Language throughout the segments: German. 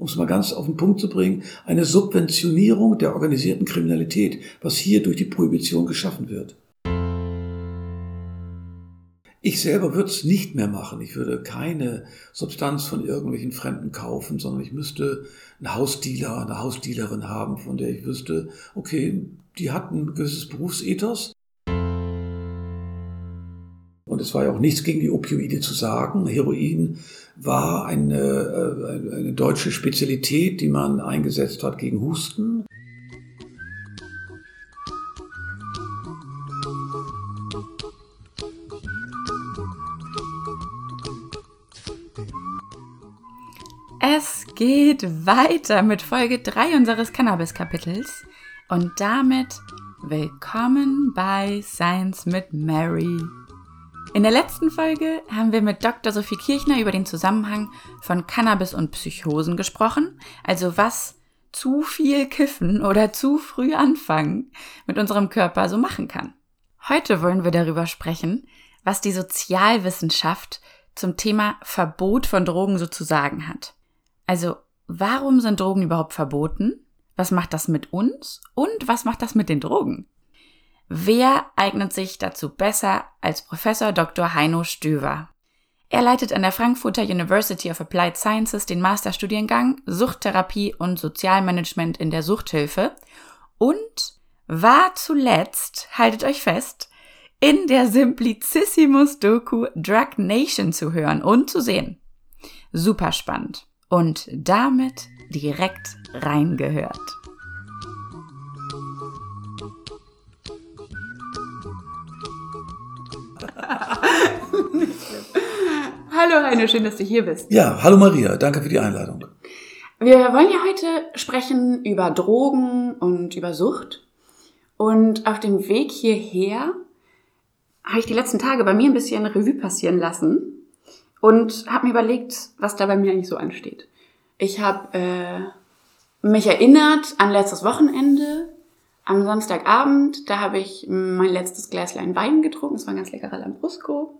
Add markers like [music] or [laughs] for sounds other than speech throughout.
um es mal ganz auf den Punkt zu bringen, eine Subventionierung der organisierten Kriminalität, was hier durch die Prohibition geschaffen wird. Ich selber würde es nicht mehr machen. Ich würde keine Substanz von irgendwelchen Fremden kaufen, sondern ich müsste einen Hausdealer, eine Hausdealerin haben, von der ich wüsste, okay, die hat ein gewisses Berufsethos. Und es war ja auch nichts gegen die Opioide zu sagen. Heroin war eine, äh, eine deutsche Spezialität, die man eingesetzt hat gegen Husten. Es geht weiter mit Folge 3 unseres Cannabis-Kapitels und damit willkommen bei Science mit Mary. In der letzten Folge haben wir mit Dr. Sophie Kirchner über den Zusammenhang von Cannabis und Psychosen gesprochen, also was zu viel Kiffen oder zu früh anfangen mit unserem Körper so machen kann. Heute wollen wir darüber sprechen, was die Sozialwissenschaft zum Thema Verbot von Drogen sozusagen hat. Also, warum sind Drogen überhaupt verboten? Was macht das mit uns? Und was macht das mit den Drogen? Wer eignet sich dazu besser als Professor Dr. Heino Stöver? Er leitet an der Frankfurter University of Applied Sciences den Masterstudiengang Suchttherapie und Sozialmanagement in der Suchthilfe und war zuletzt, haltet euch fest, in der Simplicissimus Doku Drug Nation zu hören und zu sehen. Super spannend und damit direkt reingehört. [laughs] hallo Heine, schön, dass du hier bist. Ja, hallo Maria, danke für die Einladung. Wir wollen ja heute sprechen über Drogen und über Sucht. Und auf dem Weg hierher habe ich die letzten Tage bei mir ein bisschen Revue passieren lassen und habe mir überlegt, was da bei mir eigentlich so ansteht. Ich habe äh, mich erinnert an letztes Wochenende, am Samstagabend, da habe ich mein letztes Gläslein Wein getrunken, es war ein ganz leckerer Lambrusco.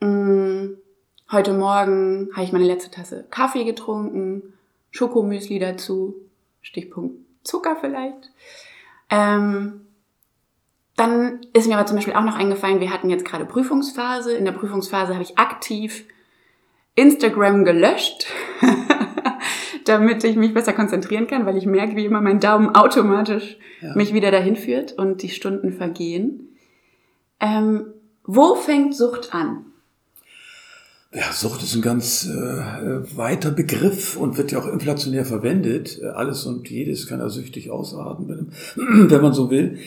Mm, heute Morgen habe ich meine letzte Tasse Kaffee getrunken, Schokomüsli dazu, Stichpunkt Zucker vielleicht. Ähm, dann ist mir aber zum Beispiel auch noch eingefallen, wir hatten jetzt gerade Prüfungsphase. In der Prüfungsphase habe ich aktiv Instagram gelöscht, [laughs] damit ich mich besser konzentrieren kann, weil ich merke, wie immer mein Daumen automatisch ja. mich wieder dahin führt und die Stunden vergehen. Ähm, wo fängt Sucht an? Ja, Sucht ist ein ganz äh, weiter Begriff und wird ja auch inflationär verwendet. Alles und jedes kann ja süchtig ausarten, wenn, [clears throat] wenn man so will.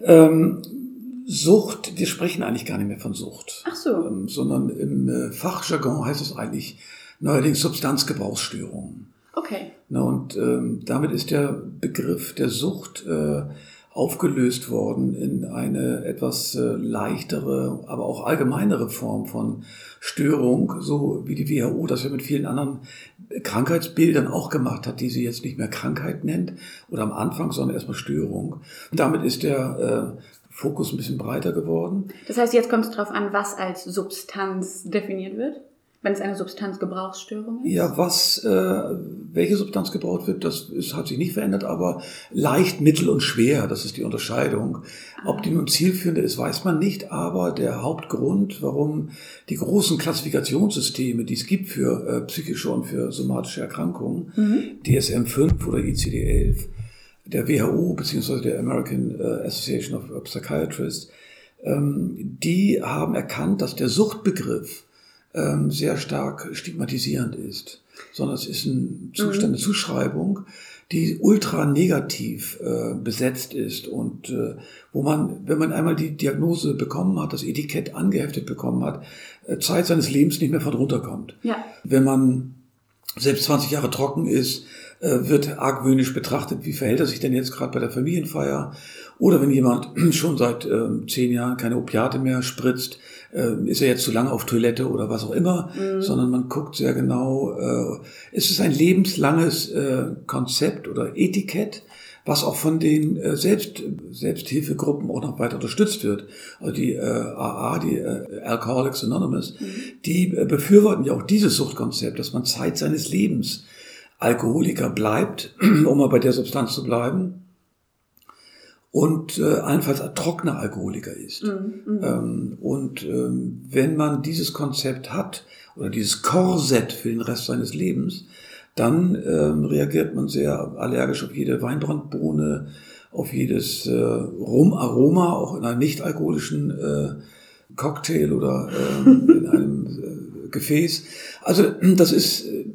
Ähm, Sucht, wir sprechen eigentlich gar nicht mehr von Sucht. Ach so. Ähm, sondern im äh, Fachjargon heißt es eigentlich neuerdings Substanzgebrauchsstörungen. Okay. Na, und ähm, damit ist der Begriff der Sucht äh, aufgelöst worden in eine etwas äh, leichtere, aber auch allgemeinere Form von Störung, so wie die WHO das ja mit vielen anderen Krankheitsbildern auch gemacht hat, die sie jetzt nicht mehr Krankheit nennt oder am Anfang, sondern erstmal Störung. Und damit ist der äh, Fokus ein bisschen breiter geworden. Das heißt, jetzt kommt es darauf an, was als Substanz definiert wird? Wenn es eine Substanzgebrauchsstörung ist? Ja, was, äh, welche Substanz gebraucht wird, das ist, hat sich nicht verändert, aber leicht, mittel und schwer, das ist die Unterscheidung. Ob die nun zielführend ist, weiß man nicht, aber der Hauptgrund, warum die großen Klassifikationssysteme, die es gibt für äh, psychische und für somatische Erkrankungen, mhm. DSM-5 oder ICD-11, der WHO beziehungsweise der American äh, Association of Psychiatrists, ähm, die haben erkannt, dass der Suchtbegriff ähm, sehr stark stigmatisierend ist, sondern es ist ein Zustand, eine mhm. Zuschreibung, die ultra negativ äh, besetzt ist und äh, wo man, wenn man einmal die Diagnose bekommen hat, das Etikett angeheftet bekommen hat, äh, Zeit seines Lebens nicht mehr von runterkommt. Ja. Wenn man selbst 20 Jahre trocken ist, äh, wird argwöhnisch betrachtet, wie verhält er sich denn jetzt gerade bei der Familienfeier? Oder wenn jemand [clears throat] schon seit äh, zehn Jahren keine Opiate mehr spritzt, äh, ist er jetzt zu lange auf Toilette oder was auch immer, mhm. sondern man guckt sehr genau, äh, es ist ein lebenslanges äh, Konzept oder Etikett, was auch von den äh, Selbst, Selbsthilfegruppen auch noch weiter unterstützt wird. Also die äh, AA, die äh, Alcoholics Anonymous, mhm. die äh, befürworten ja auch dieses Suchtkonzept, dass man Zeit seines Lebens Alkoholiker bleibt, [clears throat] um mal bei der Substanz zu bleiben, und äh, allenfalls ein trockener Alkoholiker ist. Mhm, ähm, und ähm, wenn man dieses Konzept hat oder dieses Korsett für den Rest seines Lebens, dann ähm, reagiert man sehr allergisch auf jede Weinbrandbohne, auf jedes äh, Rumaroma, auch in einem nicht alkoholischen äh, Cocktail oder äh, in einem äh, Gefäß. Also das ist äh,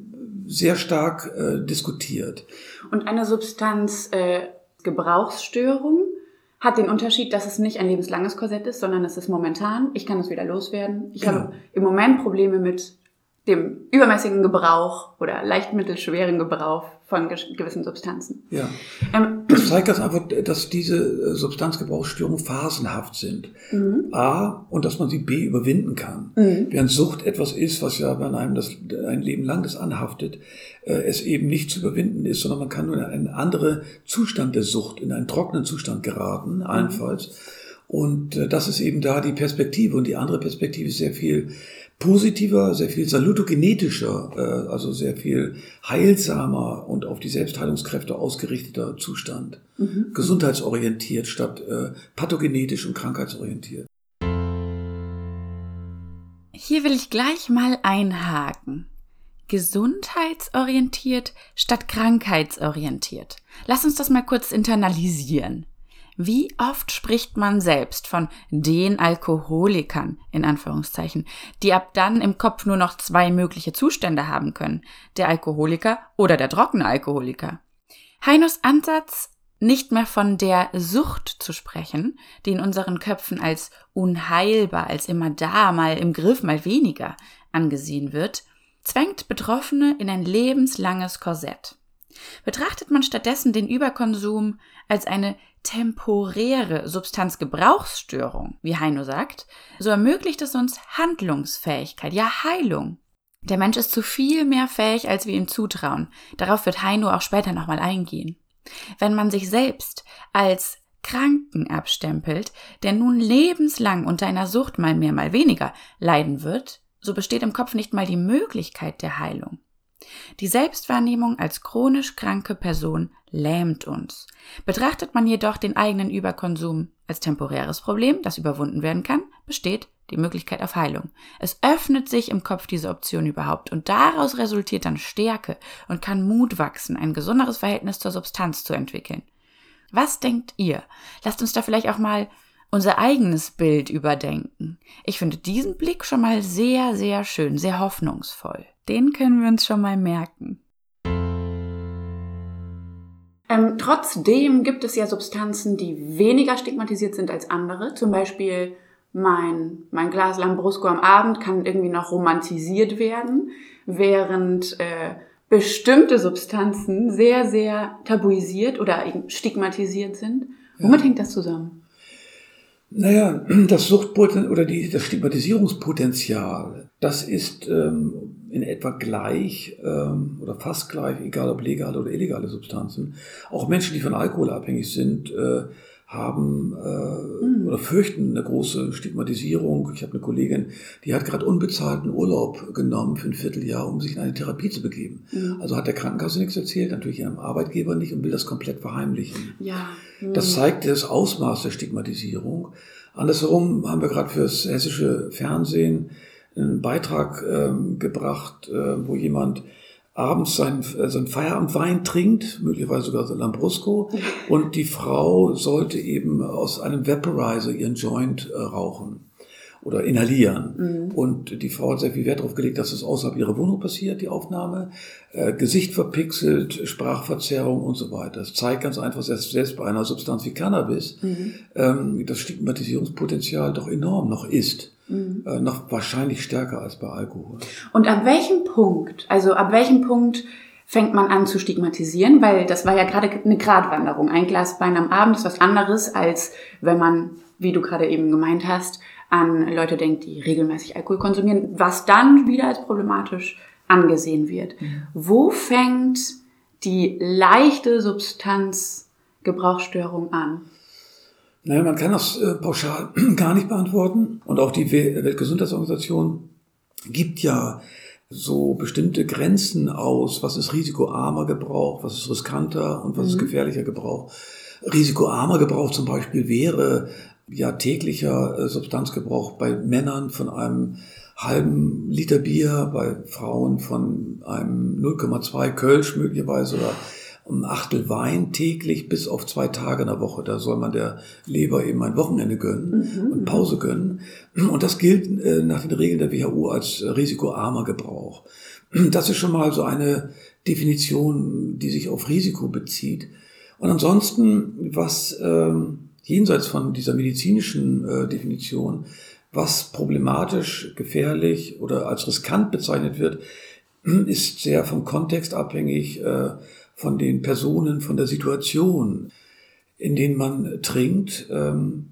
sehr stark äh, diskutiert. Und eine Substanz äh, Gebrauchsstörung hat den Unterschied, dass es nicht ein lebenslanges Korsett ist, sondern es ist momentan. Ich kann es wieder loswerden. Ich genau. habe im Moment Probleme mit dem übermäßigen Gebrauch oder leicht mittelschweren Gebrauch von gewissen Substanzen. Ja. Ähm, das zeigt das einfach, dass diese äh, Substanzgebrauchsstörungen phasenhaft sind. Mhm. A, und dass man sie B überwinden kann. Mhm. Während Sucht etwas ist, was ja, wenn einem das ein Leben lang das anhaftet, äh, es eben nicht zu überwinden ist, sondern man kann nur in einen anderen Zustand der Sucht, in einen trockenen Zustand geraten, mhm. allenfalls. Und äh, das ist eben da die Perspektive. Und die andere Perspektive ist sehr viel positiver, sehr viel salutogenetischer, äh, also sehr viel heilsamer und auf die Selbstheilungskräfte ausgerichteter Zustand. Mhm. Gesundheitsorientiert statt äh, pathogenetisch und krankheitsorientiert. Hier will ich gleich mal einhaken. Gesundheitsorientiert statt krankheitsorientiert. Lass uns das mal kurz internalisieren. Wie oft spricht man selbst von den Alkoholikern, in Anführungszeichen, die ab dann im Kopf nur noch zwei mögliche Zustände haben können, der Alkoholiker oder der trockene Alkoholiker. Heinos Ansatz, nicht mehr von der Sucht zu sprechen, die in unseren Köpfen als unheilbar, als immer da, mal im Griff, mal weniger angesehen wird, zwängt Betroffene in ein lebenslanges Korsett. Betrachtet man stattdessen den Überkonsum als eine temporäre Substanzgebrauchsstörung, wie Heino sagt, so ermöglicht es uns Handlungsfähigkeit, ja Heilung. Der Mensch ist zu viel mehr fähig, als wir ihm zutrauen. Darauf wird Heino auch später nochmal eingehen. Wenn man sich selbst als Kranken abstempelt, der nun lebenslang unter einer Sucht mal mehr, mal weniger leiden wird, so besteht im Kopf nicht mal die Möglichkeit der Heilung. Die Selbstwahrnehmung als chronisch kranke Person lähmt uns. Betrachtet man jedoch den eigenen Überkonsum als temporäres Problem, das überwunden werden kann, besteht die Möglichkeit auf Heilung. Es öffnet sich im Kopf diese Option überhaupt und daraus resultiert dann Stärke und kann Mut wachsen, ein gesunderes Verhältnis zur Substanz zu entwickeln. Was denkt ihr? Lasst uns da vielleicht auch mal unser eigenes Bild überdenken. Ich finde diesen Blick schon mal sehr, sehr schön, sehr hoffnungsvoll. Den können wir uns schon mal merken. Ähm, trotzdem gibt es ja Substanzen, die weniger stigmatisiert sind als andere. Zum Beispiel mein, mein Glas Lambrusco am Abend kann irgendwie noch romantisiert werden, während äh, bestimmte Substanzen sehr, sehr tabuisiert oder stigmatisiert sind. Womit ja. hängt das zusammen? Naja, das Suchtpotenzial oder die, das Stigmatisierungspotenzial, das ist ähm, in etwa gleich ähm, oder fast gleich, egal ob legale oder illegale Substanzen. Auch Menschen, die von Alkohol abhängig sind, äh, haben äh, mhm. oder fürchten eine große Stigmatisierung. Ich habe eine Kollegin, die hat gerade unbezahlten Urlaub genommen für ein Vierteljahr, um sich in eine Therapie zu begeben. Mhm. Also hat der Krankenkasse nichts erzählt, natürlich ihrem Arbeitgeber nicht und will das komplett verheimlichen. Ja. Mhm. Das zeigt das Ausmaß der Stigmatisierung. Andersherum haben wir gerade fürs hessische Fernsehen einen Beitrag ähm, gebracht, äh, wo jemand abends sein, äh, sein Feierabendwein trinkt, möglicherweise sogar so Lambrusco, [laughs] und die Frau sollte eben aus einem Vaporizer ihren Joint äh, rauchen oder inhalieren. Mhm. Und die Frau hat sehr viel Wert darauf gelegt, dass es außerhalb ihrer Wohnung passiert, die Aufnahme. Äh, Gesicht verpixelt, Sprachverzerrung und so weiter. Das zeigt ganz einfach, dass selbst bei einer Substanz wie Cannabis mhm. ähm, das Stigmatisierungspotenzial doch enorm noch ist. Mhm. Äh, noch wahrscheinlich stärker als bei Alkohol. Und ab welchem Punkt, also ab welchem Punkt fängt man an zu stigmatisieren, weil das war ja gerade eine Gratwanderung. Ein Glas Wein am Abend ist was anderes, als wenn man, wie du gerade eben gemeint hast, an Leute denkt, die regelmäßig Alkohol konsumieren, was dann wieder als problematisch angesehen wird. Mhm. Wo fängt die leichte Substanzgebrauchsstörung an? Naja, man kann das äh, pauschal [clears throat] gar nicht beantworten. Und auch die Weltgesundheitsorganisation gibt ja so bestimmte Grenzen aus, was ist risikoarmer Gebrauch, was ist riskanter und was mhm. ist gefährlicher Gebrauch. Risikoarmer Gebrauch zum Beispiel wäre ja täglicher äh, Substanzgebrauch bei Männern von einem halben Liter Bier, bei Frauen von einem 0,2 Kölsch möglicherweise oder ein Achtel Wein täglich bis auf zwei Tage in der Woche. Da soll man der Leber eben ein Wochenende gönnen mhm. und Pause gönnen. Und das gilt äh, nach den Regeln der WHO als risikoarmer Gebrauch. Das ist schon mal so eine Definition, die sich auf Risiko bezieht. Und ansonsten, was ähm, jenseits von dieser medizinischen äh, Definition, was problematisch, gefährlich oder als riskant bezeichnet wird, ist sehr vom Kontext abhängig, äh, von den Personen, von der Situation, in denen man trinkt. Ähm,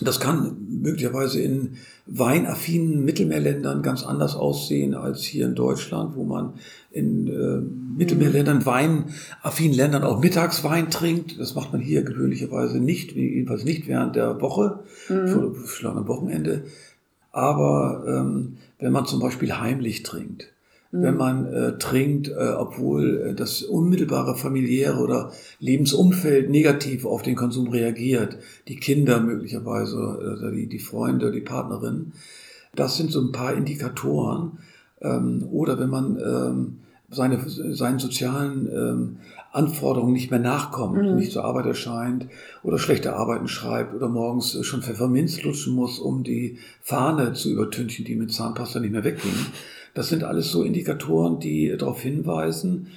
das kann möglicherweise in weinaffinen Mittelmeerländern ganz anders aussehen als hier in Deutschland, wo man in äh, Mittelmeerländern, weinaffinen Ländern auch Mittagswein trinkt. Das macht man hier gewöhnlicherweise nicht, jedenfalls nicht während der Woche, mhm. vielleicht am Wochenende. Aber ähm, wenn man zum Beispiel heimlich trinkt, wenn mhm. man äh, trinkt, äh, obwohl äh, das unmittelbare familiäre oder Lebensumfeld negativ auf den Konsum reagiert, die Kinder möglicherweise, äh, die, die Freunde, die Partnerin. Das sind so ein paar Indikatoren. Ähm, oder wenn man ähm, seine, seinen sozialen ähm, Anforderungen nicht mehr nachkommt, mhm. nicht zur Arbeit erscheint oder schlechte Arbeiten schreibt oder morgens schon Pfefferminz lutschen muss, um die Fahne zu übertünchen, die mit Zahnpasta nicht mehr wegging das sind alles so Indikatoren, die darauf hinweisen,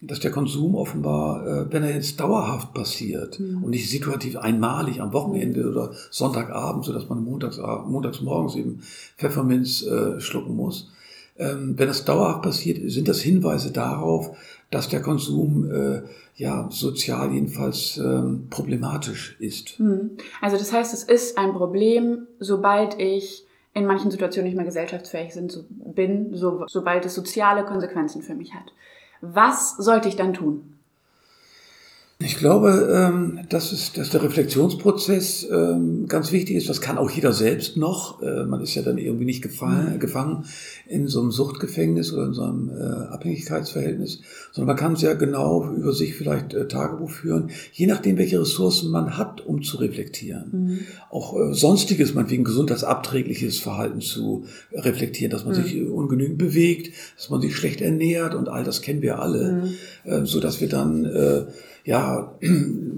dass der Konsum offenbar, äh, wenn er jetzt dauerhaft passiert mhm. und nicht situativ einmalig am Wochenende oder Sonntagabend, so dass man montags, montags morgens eben Pfefferminz äh, schlucken muss, ähm, wenn das dauerhaft passiert, sind das Hinweise darauf, dass der Konsum äh, ja sozial jedenfalls ähm, problematisch ist. Mhm. Also das heißt, es ist ein Problem, sobald ich in manchen Situationen nicht mehr gesellschaftsfähig sind, so bin, so, sobald es soziale Konsequenzen für mich hat. Was sollte ich dann tun? Ich glaube, ähm, dass, es, dass der Reflexionsprozess ähm, ganz wichtig ist. Das kann auch jeder selbst noch. Äh, man ist ja dann irgendwie nicht gefangen, mhm. gefangen in so einem Suchtgefängnis oder in so einem äh, Abhängigkeitsverhältnis, sondern man kann sehr genau über sich vielleicht äh, Tagebuch führen, je nachdem, welche Ressourcen man hat, um zu reflektieren. Mhm. Auch sonstiges, meinetwegen gesundheitsabträgliches Verhalten zu reflektieren, dass man mhm. sich ungenügend bewegt, dass man sich schlecht ernährt und all das kennen wir alle, mhm. so dass wir dann ja,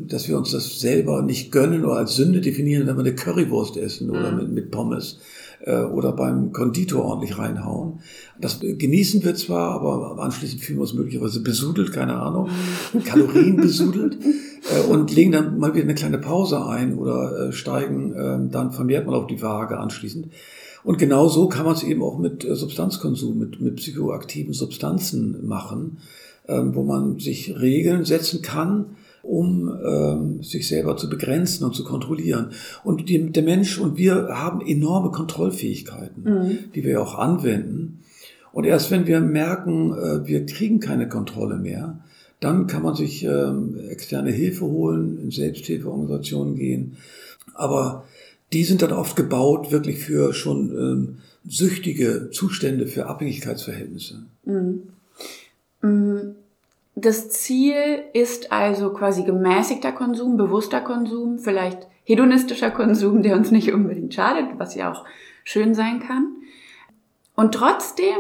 dass wir uns das selber nicht gönnen oder als Sünde definieren, wenn wir eine Currywurst essen oder mhm. mit, mit Pommes äh, oder beim Konditor ordentlich reinhauen. Das genießen wir zwar, aber anschließend fühlen wir uns möglicherweise besudelt, keine Ahnung, mhm. Kalorien [laughs] besudelt äh, und legen dann mal wieder eine kleine Pause ein oder äh, steigen äh, dann vermehrt mal auf die Waage anschließend. Und genau so kann man es eben auch mit äh, Substanzkonsum, mit, mit psychoaktiven Substanzen machen. Ähm, wo man sich Regeln setzen kann, um ähm, sich selber zu begrenzen und zu kontrollieren. Und die, der Mensch und wir haben enorme Kontrollfähigkeiten, mhm. die wir auch anwenden. Und erst wenn wir merken, äh, wir kriegen keine Kontrolle mehr, dann kann man sich ähm, externe Hilfe holen, in Selbsthilfeorganisationen gehen. Aber die sind dann oft gebaut wirklich für schon ähm, süchtige Zustände, für Abhängigkeitsverhältnisse. Mhm. Mm, das Ziel ist also quasi gemäßigter Konsum, bewusster Konsum, vielleicht hedonistischer Konsum, der uns nicht unbedingt schadet, was ja auch schön sein kann. Und trotzdem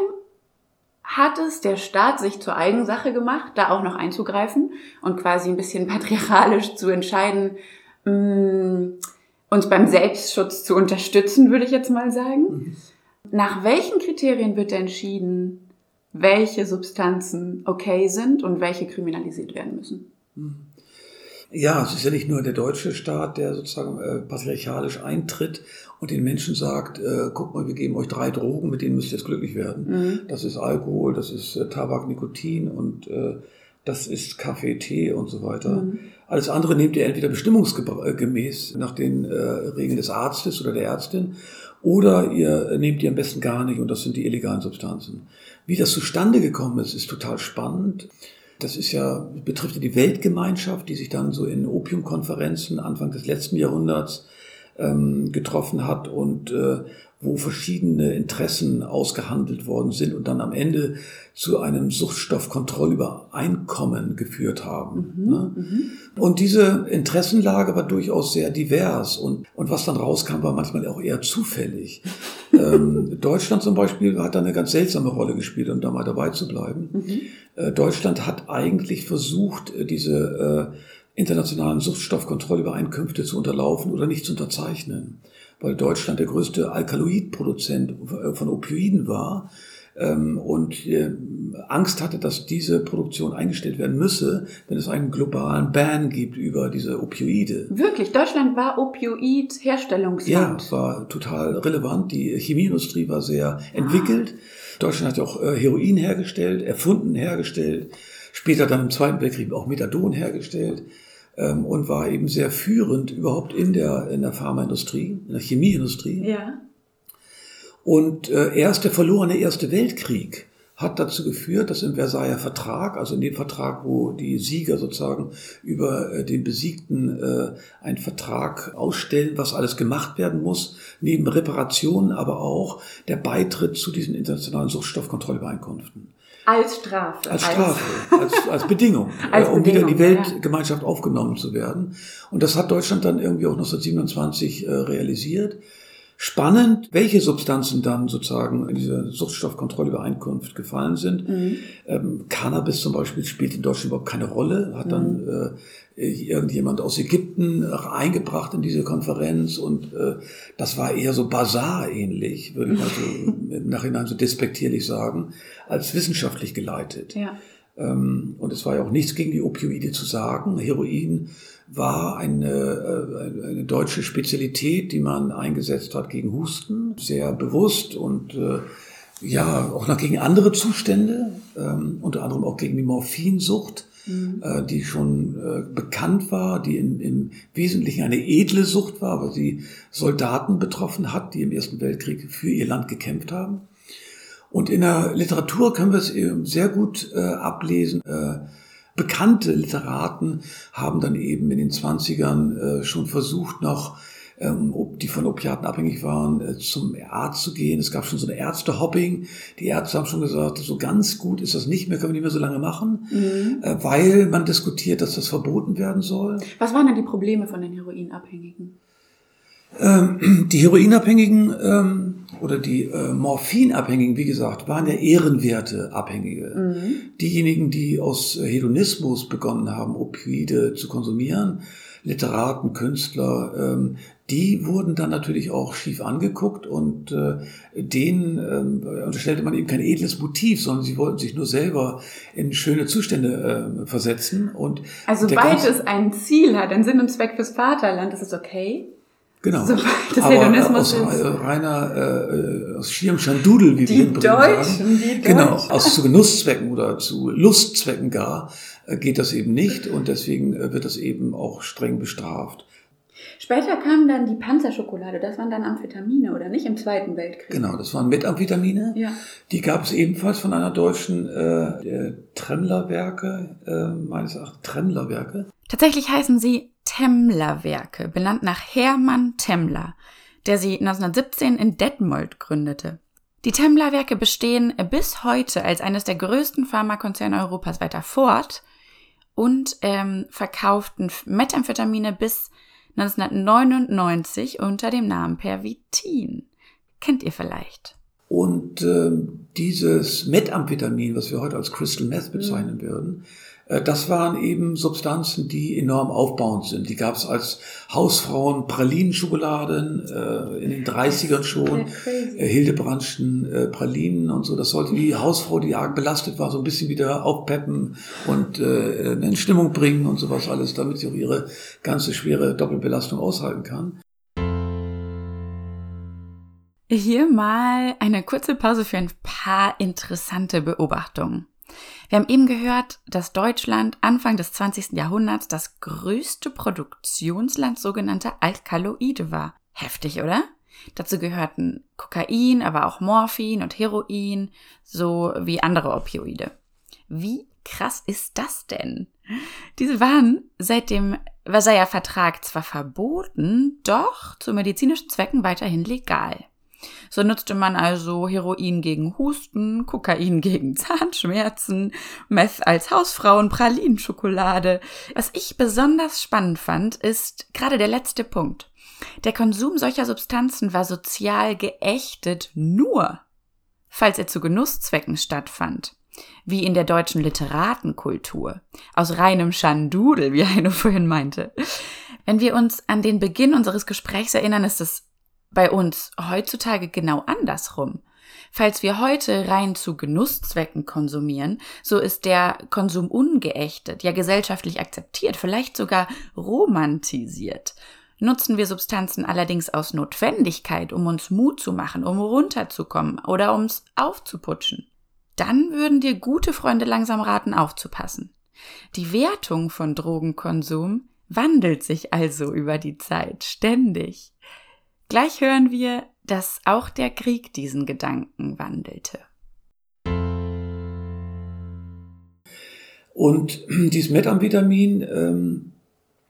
hat es der Staat sich zur Eigensache gemacht, da auch noch einzugreifen und quasi ein bisschen [laughs] patriarchalisch zu entscheiden, mm, uns beim Selbstschutz zu unterstützen, würde ich jetzt mal sagen. Mhm. Nach welchen Kriterien wird entschieden, welche Substanzen okay sind und welche kriminalisiert werden müssen. Ja, es ist ja nicht nur der deutsche Staat, der sozusagen äh, patriarchalisch eintritt und den Menschen sagt, äh, guck mal, wir geben euch drei Drogen, mit denen müsst ihr jetzt glücklich werden. Mhm. Das ist Alkohol, das ist äh, Tabak, Nikotin und äh, das ist Kaffee, Tee und so weiter. Mhm. Alles andere nehmt ihr entweder bestimmungsgemäß nach den äh, Regeln des Arztes oder der Ärztin oder ihr nehmt die am besten gar nicht und das sind die illegalen Substanzen. Wie das zustande gekommen ist, ist total spannend. Das ist ja, betrifft ja die Weltgemeinschaft, die sich dann so in Opiumkonferenzen Anfang des letzten Jahrhunderts ähm, getroffen hat und äh, wo verschiedene Interessen ausgehandelt worden sind und dann am Ende zu einem Suchtstoffkontrollübereinkommen geführt haben. Mhm, ne? mhm. Und diese Interessenlage war durchaus sehr divers und, und was dann rauskam, war manchmal auch eher zufällig. [laughs] ähm, Deutschland zum Beispiel hat da eine ganz seltsame Rolle gespielt, um da mal dabei zu bleiben. Mhm. Äh, Deutschland hat eigentlich versucht, äh, diese äh, internationalen Suchtstoffkontrollübereinkünfte zu unterlaufen oder nicht zu unterzeichnen weil Deutschland der größte Alkaloidproduzent äh, von Opioiden war ähm, und äh, Angst hatte, dass diese Produktion eingestellt werden müsse, wenn es einen globalen Ban gibt über diese Opioide. Wirklich, Deutschland war Opioid-Herstellungsland. Ja, war total relevant. Die Chemieindustrie war sehr entwickelt. Ah. Deutschland hat ja auch äh, Heroin hergestellt, erfunden, hergestellt. Später dann im Zweiten Weltkrieg auch Methadon hergestellt ähm, und war eben sehr führend überhaupt in der, in der Pharmaindustrie, in der Chemieindustrie. Ja. Und äh, erst der verlorene Erste Weltkrieg hat dazu geführt, dass im Versailler Vertrag, also in dem Vertrag, wo die Sieger sozusagen über äh, den Besiegten äh, einen Vertrag ausstellen, was alles gemacht werden muss, neben Reparationen, aber auch der Beitritt zu diesen internationalen Suchtstoffkontrollübereinkünften. Als Strafe. Als Strafe, als, als [laughs] Bedingung, als um Bedingung, wieder in die Weltgemeinschaft ja. aufgenommen zu werden. Und das hat Deutschland dann irgendwie auch 1927 äh, realisiert. Spannend, welche Substanzen dann sozusagen in diese Suchtstoffkontrollübereinkunft gefallen sind. Mhm. Ähm, Cannabis zum Beispiel spielt in Deutschland überhaupt keine Rolle, hat dann mhm. äh, irgendjemand aus Ägypten eingebracht in diese Konferenz und äh, das war eher so Bazar-ähnlich, würde ich mal so [laughs] im Nachhinein so despektierlich sagen, als wissenschaftlich geleitet. Ja. Ähm, und es war ja auch nichts gegen die Opioide zu sagen. Heroin war eine, äh, eine deutsche Spezialität, die man eingesetzt hat gegen Husten, sehr bewusst und äh, ja, auch noch gegen andere Zustände, ähm, unter anderem auch gegen die Morphinsucht, mhm. äh, die schon äh, bekannt war, die in, im Wesentlichen eine edle Sucht war, weil sie Soldaten betroffen hat, die im Ersten Weltkrieg für ihr Land gekämpft haben. Und in der Literatur können wir es eben sehr gut äh, ablesen. Äh, bekannte Literaten haben dann eben in den 20ern äh, schon versucht, noch ähm, die von Opiaten abhängig waren, äh, zum Arzt zu gehen. Es gab schon so eine Ärztehopping. Die Ärzte haben schon gesagt, so ganz gut ist das nicht mehr, können wir nicht mehr so lange machen, mhm. äh, weil man diskutiert, dass das verboten werden soll. Was waren denn die Probleme von den Heroinabhängigen? Ähm, [clears throat] die Heroinabhängigen ähm, oder die äh, Morphinabhängigen, wie gesagt, waren ja ehrenwerte Abhängige. Mhm. Diejenigen, die aus Hedonismus begonnen haben, Opioide zu konsumieren, Literaten, Künstler, ähm, die wurden dann natürlich auch schief angeguckt und äh, denen äh, unterstellte man eben kein edles Motiv, sondern sie wollten sich nur selber in schöne Zustände äh, versetzen. Und also sobald es ein Ziel hat, einen Sinn und Zweck fürs Vaterland, ist es okay? Genau. So, das Aber Hedonismus aus ist reiner äh, aus schierem Schandudel, wie die wir in Deutschen, sagen. Die genau, aus zu Genusszwecken oder zu Lustzwecken gar äh, geht das eben nicht und deswegen äh, wird das eben auch streng bestraft. Später kam dann die Panzerschokolade, das waren dann Amphetamine, oder nicht? Im Zweiten Weltkrieg. Genau, das waren Methamphetamine. Ja. Die gab es ebenfalls von einer deutschen äh, Tremmler-Werke, äh, meines Erachtens Tremmler-Werke. Tatsächlich heißen sie Temmler-Werke, benannt nach Hermann Temmler, der sie 1917 in Detmold gründete. Die Temmler-Werke bestehen bis heute als eines der größten Pharmakonzerne Europas weiter fort und ähm, verkauften Methamphetamine bis 1999 unter dem Namen Pervitin. Kennt ihr vielleicht? Und äh, dieses Methamphetamin, was wir heute als Crystal Meth bezeichnen mhm. würden, das waren eben Substanzen, die enorm aufbauend sind. Die gab es als Hausfrauen Pralinenschokoladen äh, in den 30ern schon, äh, Hildebrandschen äh, Pralinen und so. Das sollte die Hausfrau, die arg belastet war, so ein bisschen wieder aufpeppen und äh, in Stimmung bringen und sowas alles, damit sie auch ihre ganze schwere Doppelbelastung aushalten kann. Hier mal eine kurze Pause für ein paar interessante Beobachtungen. Wir haben eben gehört, dass Deutschland Anfang des 20. Jahrhunderts das größte Produktionsland sogenannter Alkaloide war. Heftig, oder? Dazu gehörten Kokain, aber auch Morphin und Heroin, so wie andere Opioide. Wie krass ist das denn? Diese waren seit dem Versailler Vertrag zwar verboten, doch zu medizinischen Zwecken weiterhin legal. So nutzte man also Heroin gegen Husten, Kokain gegen [laughs] Zahnschmerzen, Meth als Hausfrauen, Pralinschokolade. Was ich besonders spannend fand, ist gerade der letzte Punkt. Der Konsum solcher Substanzen war sozial geächtet nur, falls er zu Genusszwecken stattfand wie in der deutschen Literatenkultur, aus reinem Schandudel, wie [laughs] Heino vorhin meinte. Wenn wir uns an den Beginn unseres Gesprächs erinnern, ist es bei uns heutzutage genau andersrum. Falls wir heute rein zu Genusszwecken konsumieren, so ist der Konsum ungeächtet, ja gesellschaftlich akzeptiert, vielleicht sogar romantisiert. Nutzen wir Substanzen allerdings aus Notwendigkeit, um uns Mut zu machen, um runterzukommen oder ums aufzuputschen, dann würden dir gute Freunde langsam raten, aufzupassen. Die Wertung von Drogenkonsum wandelt sich also über die Zeit ständig. Gleich hören wir, dass auch der Krieg diesen Gedanken wandelte. Und [clears throat] dieses Methamphetamin, ähm,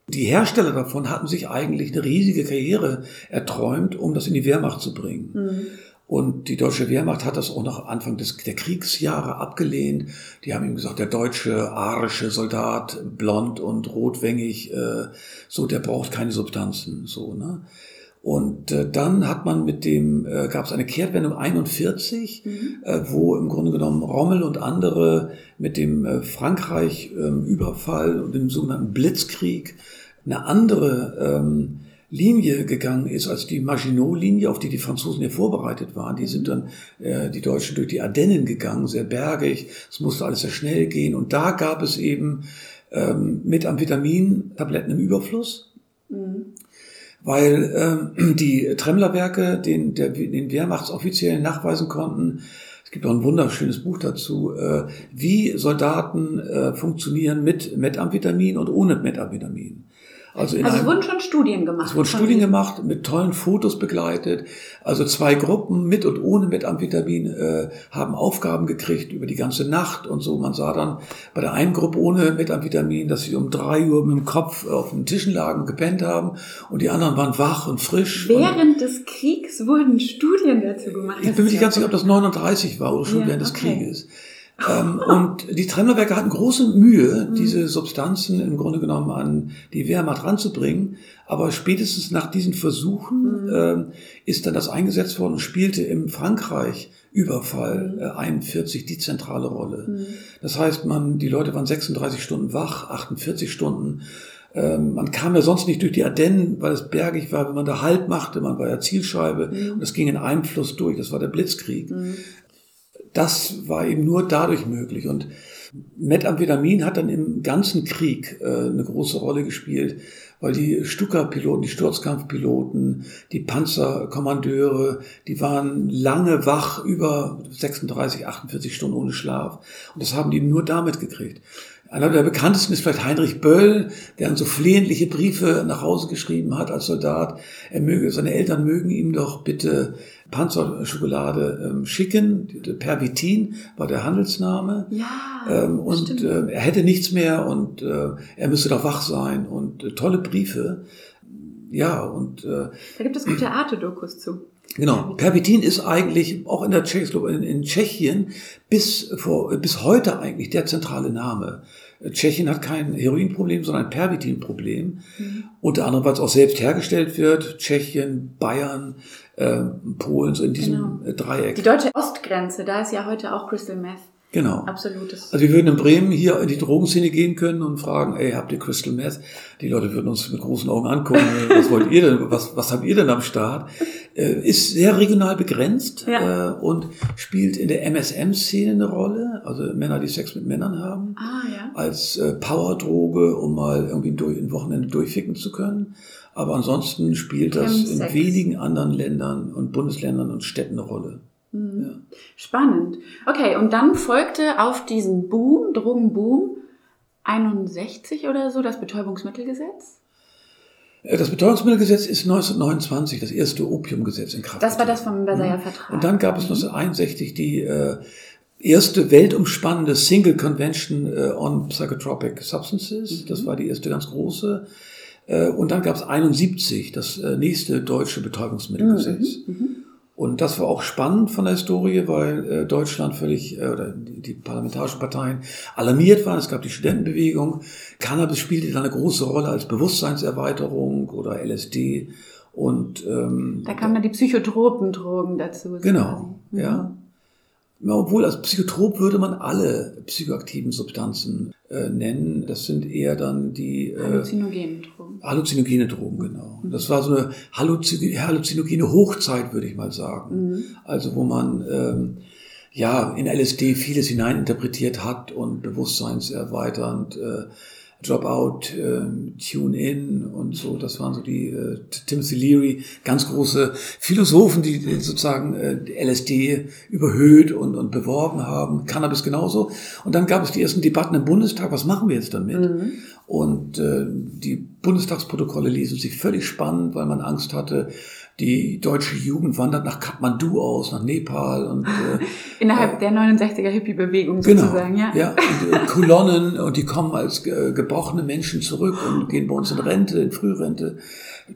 die Hersteller davon hatten sich eigentlich eine riesige Karriere erträumt, um das in die Wehrmacht zu bringen. Mhm. Und die deutsche Wehrmacht hat das auch noch Anfang des, der Kriegsjahre abgelehnt. Die haben ihm gesagt, der deutsche arische Soldat, blond und rotwängig, äh, so, der braucht keine Substanzen, so, ne? Und äh, dann hat man mit dem, äh, gab es eine Kehrtwendung 41, mhm. äh, wo im Grunde genommen Rommel und andere mit dem äh, Frankreich-Überfall ähm, und dem sogenannten Blitzkrieg eine andere ähm, Linie gegangen ist als die Maginot-Linie, auf die die Franzosen ja vorbereitet waren. Die sind dann, äh, die Deutschen, durch die Ardennen gegangen, sehr bergig. Es musste alles sehr schnell gehen. Und da gab es eben ähm, mit Amphetamin-Tabletten im Überfluss. Mhm weil ähm, [clears throat] die Tremmlerwerke den, der, den Wehrmachtsoffiziellen nachweisen konnten, es gibt auch ein wunderschönes Buch dazu, äh, wie Soldaten äh, funktionieren mit Methamphetamin und ohne Methamphetamin. Also, in also es wurden schon Studien gemacht. Es wurden Studien gemacht, mit tollen Fotos begleitet. Also zwei Gruppen mit und ohne Methamphetamin äh, haben Aufgaben gekriegt über die ganze Nacht und so. Man sah dann bei der einen Gruppe ohne Methamphetamin, dass sie um drei Uhr mit dem Kopf auf den Tischen lagen und gepennt haben und die anderen waren wach und frisch. Während und des Kriegs wurden Studien dazu gemacht. Ich bin mir nicht ganz sicher, ob das 39 war oder schon ja, während des okay. Krieges. Ähm, und die Tremmerwerke hatten große Mühe, mhm. diese Substanzen im Grunde genommen an die Wehrmacht ranzubringen. Aber spätestens nach diesen Versuchen mhm. ähm, ist dann das eingesetzt worden und spielte im Frankreich Überfall äh, 41 die zentrale Rolle. Mhm. Das heißt, man, die Leute waren 36 Stunden wach, 48 Stunden. Ähm, man kam ja sonst nicht durch die Ardennen, weil es bergig war, wenn man da Halt machte, man war ja Zielscheibe mhm. und es ging in einem Fluss durch, das war der Blitzkrieg. Mhm das war eben nur dadurch möglich. Und Methamphetamin hat dann im ganzen Krieg äh, eine große Rolle gespielt, weil die Stuka-Piloten, die Sturzkampfpiloten, die Panzerkommandeure, die waren lange wach, über 36, 48 Stunden ohne Schlaf. Und das haben die nur damit gekriegt. Einer der bekanntesten ist vielleicht Heinrich Böll, der dann so flehentliche Briefe nach Hause geschrieben hat als Soldat. Er möge, seine Eltern mögen ihm doch bitte Panzerschokolade ähm, schicken. Pervitin war der Handelsname. Ja. Ähm, und äh, er hätte nichts mehr und äh, er müsste doch wach sein und äh, tolle Briefe. Ja, und. Äh, da gibt es gute Arte-Dokus zu. Genau. Pervitin ist eigentlich auch in der Tschechoslowakei, in, in Tschechien bis vor, bis heute eigentlich der zentrale Name. Tschechien hat kein Heroinproblem, sondern ein Pervitin-Problem. Mhm. Unter anderem, weil es auch selbst hergestellt wird. Tschechien, Bayern, äh, Polen, so in diesem genau. Dreieck. Die deutsche Ostgrenze, da ist ja heute auch Crystal Meth. Genau. Absolutes. Also wir würden in Bremen hier in die Drogenszene gehen können und fragen, ey, habt ihr Crystal Meth? Die Leute würden uns mit großen Augen angucken. [laughs] was wollt ihr denn? Was, was habt ihr denn am Start? Äh, ist sehr regional begrenzt ja. äh, und spielt in der MSM-Szene eine Rolle. Also Männer, die Sex mit Männern haben. Ah, ja. Als äh, Powerdroge, um mal irgendwie durch, ein Wochenende durchficken zu können. Aber ansonsten spielt das in wenigen anderen Ländern und Bundesländern und Städten eine Rolle. Mhm. Ja. Spannend. Okay, und dann folgte auf diesen Boom, Drogenboom, 61 oder so, das Betäubungsmittelgesetz? Äh, das Betäubungsmittelgesetz ist 1929, das erste Opiumgesetz in Kraft. Das war das vom Versailler mhm. Vertrag. Und dann gab es 1961 mhm. die äh, erste weltumspannende Single Convention äh, on Psychotropic Substances. Mhm. Das war die erste ganz große. Äh, und dann gab es 71 das äh, nächste deutsche Betäubungsmittelgesetz. Mhm, mhm. Und das war auch spannend von der Historie, weil äh, Deutschland völlig, äh, oder die, die parlamentarischen Parteien alarmiert waren. Es gab die Studentenbewegung. Cannabis spielte dann eine große Rolle als Bewusstseinserweiterung oder LSD. Und ähm, da kamen dann die psychotropen Drogen dazu. Genau, mhm. ja. Obwohl als Psychotrop würde man alle psychoaktiven Substanzen äh, nennen. Das sind eher dann die äh, halluzinogenen Drogen. Halluzinogene Drogen, genau. Mhm. Das war so eine halluzinogene Hochzeit, würde ich mal sagen. Mhm. Also wo man ähm, ja in LSD vieles hineininterpretiert hat und bewusstseinserweiternd äh, Dropout, äh, Tune In und so. Das waren so die äh, Timothy Leary, ganz große Philosophen, die sozusagen äh, LSD überhöht und, und beworben haben. Cannabis genauso. Und dann gab es die ersten Debatten im Bundestag. Was machen wir jetzt damit? Mhm. Und äh, die Bundestagsprotokolle lesen sich völlig spannend, weil man Angst hatte, die deutsche Jugend wandert nach Kathmandu aus, nach Nepal und äh, [laughs] innerhalb äh, der 69er Hippie-Bewegung genau, sozusagen, ja. Ja, und, äh, Kolonnen und die kommen als äh, gebrochene Menschen zurück und gehen bei uns in Rente, in Frührente.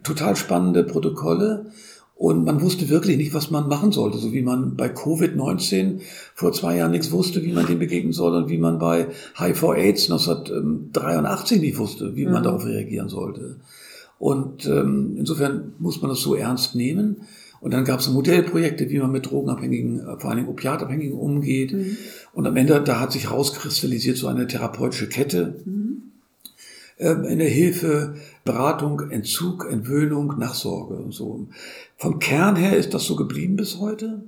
Total spannende Protokolle. Und man wusste wirklich nicht, was man machen sollte. So wie man bei Covid-19 vor zwei Jahren nichts wusste, wie man dem begegnen soll und wie man bei HIV-AIDS 1983 nicht wusste, wie man mhm. darauf reagieren sollte. Und ähm, insofern muss man das so ernst nehmen. Und dann gab es Modellprojekte, wie man mit Drogenabhängigen, äh, vor allen Dingen Opiatabhängigen umgeht. Mhm. Und am Ende, da hat sich herauskristallisiert so eine therapeutische Kette mhm. äh, in der Hilfe, Beratung, Entzug, Entwöhnung, Nachsorge und so. Vom Kern her ist das so geblieben bis heute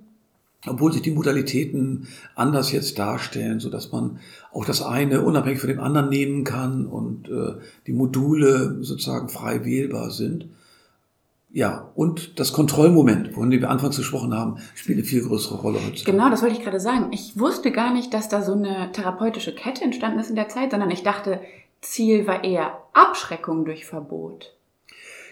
obwohl sich die Modalitäten anders jetzt darstellen, so dass man auch das eine unabhängig von dem anderen nehmen kann und äh, die Module sozusagen frei wählbar sind. Ja, und das Kontrollmoment, von dem wir anfangs gesprochen haben, spielt eine viel größere Rolle heute. Genau, das wollte ich gerade sagen. Ich wusste gar nicht, dass da so eine therapeutische Kette entstanden ist in der Zeit, sondern ich dachte, Ziel war eher Abschreckung durch Verbot.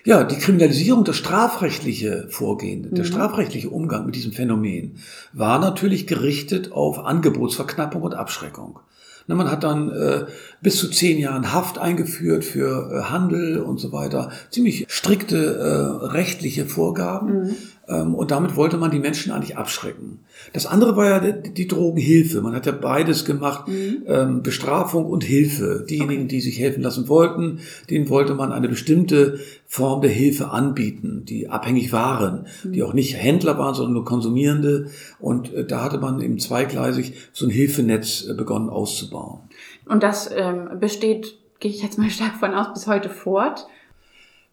Ja, die Kriminalisierung, das strafrechtliche Vorgehen, der mhm. strafrechtliche Umgang mit diesem Phänomen war natürlich gerichtet auf Angebotsverknappung und Abschreckung. Man hat dann äh, bis zu zehn Jahren Haft eingeführt für äh, Handel und so weiter. Ziemlich strikte äh, rechtliche Vorgaben. Mhm. Ähm, und damit wollte man die Menschen eigentlich abschrecken. Das andere war ja die, Drogenhilfe. Man hat ja beides gemacht, mhm. Ähm, Bestrafung und Hilfe. Diejenigen, die sich helfen lassen wollten, denen wollte man eine bestimmte Form der Hilfe anbieten, die abhängig waren, mhm. die auch nicht Händler waren, sondern nur Konsumierende. Und äh, da hatte man eben zweigleisig so ein Hilfenetz äh, begonnen auszubauen. Und das ähm, besteht, gehe ich jetzt mal stark von aus, bis heute fort.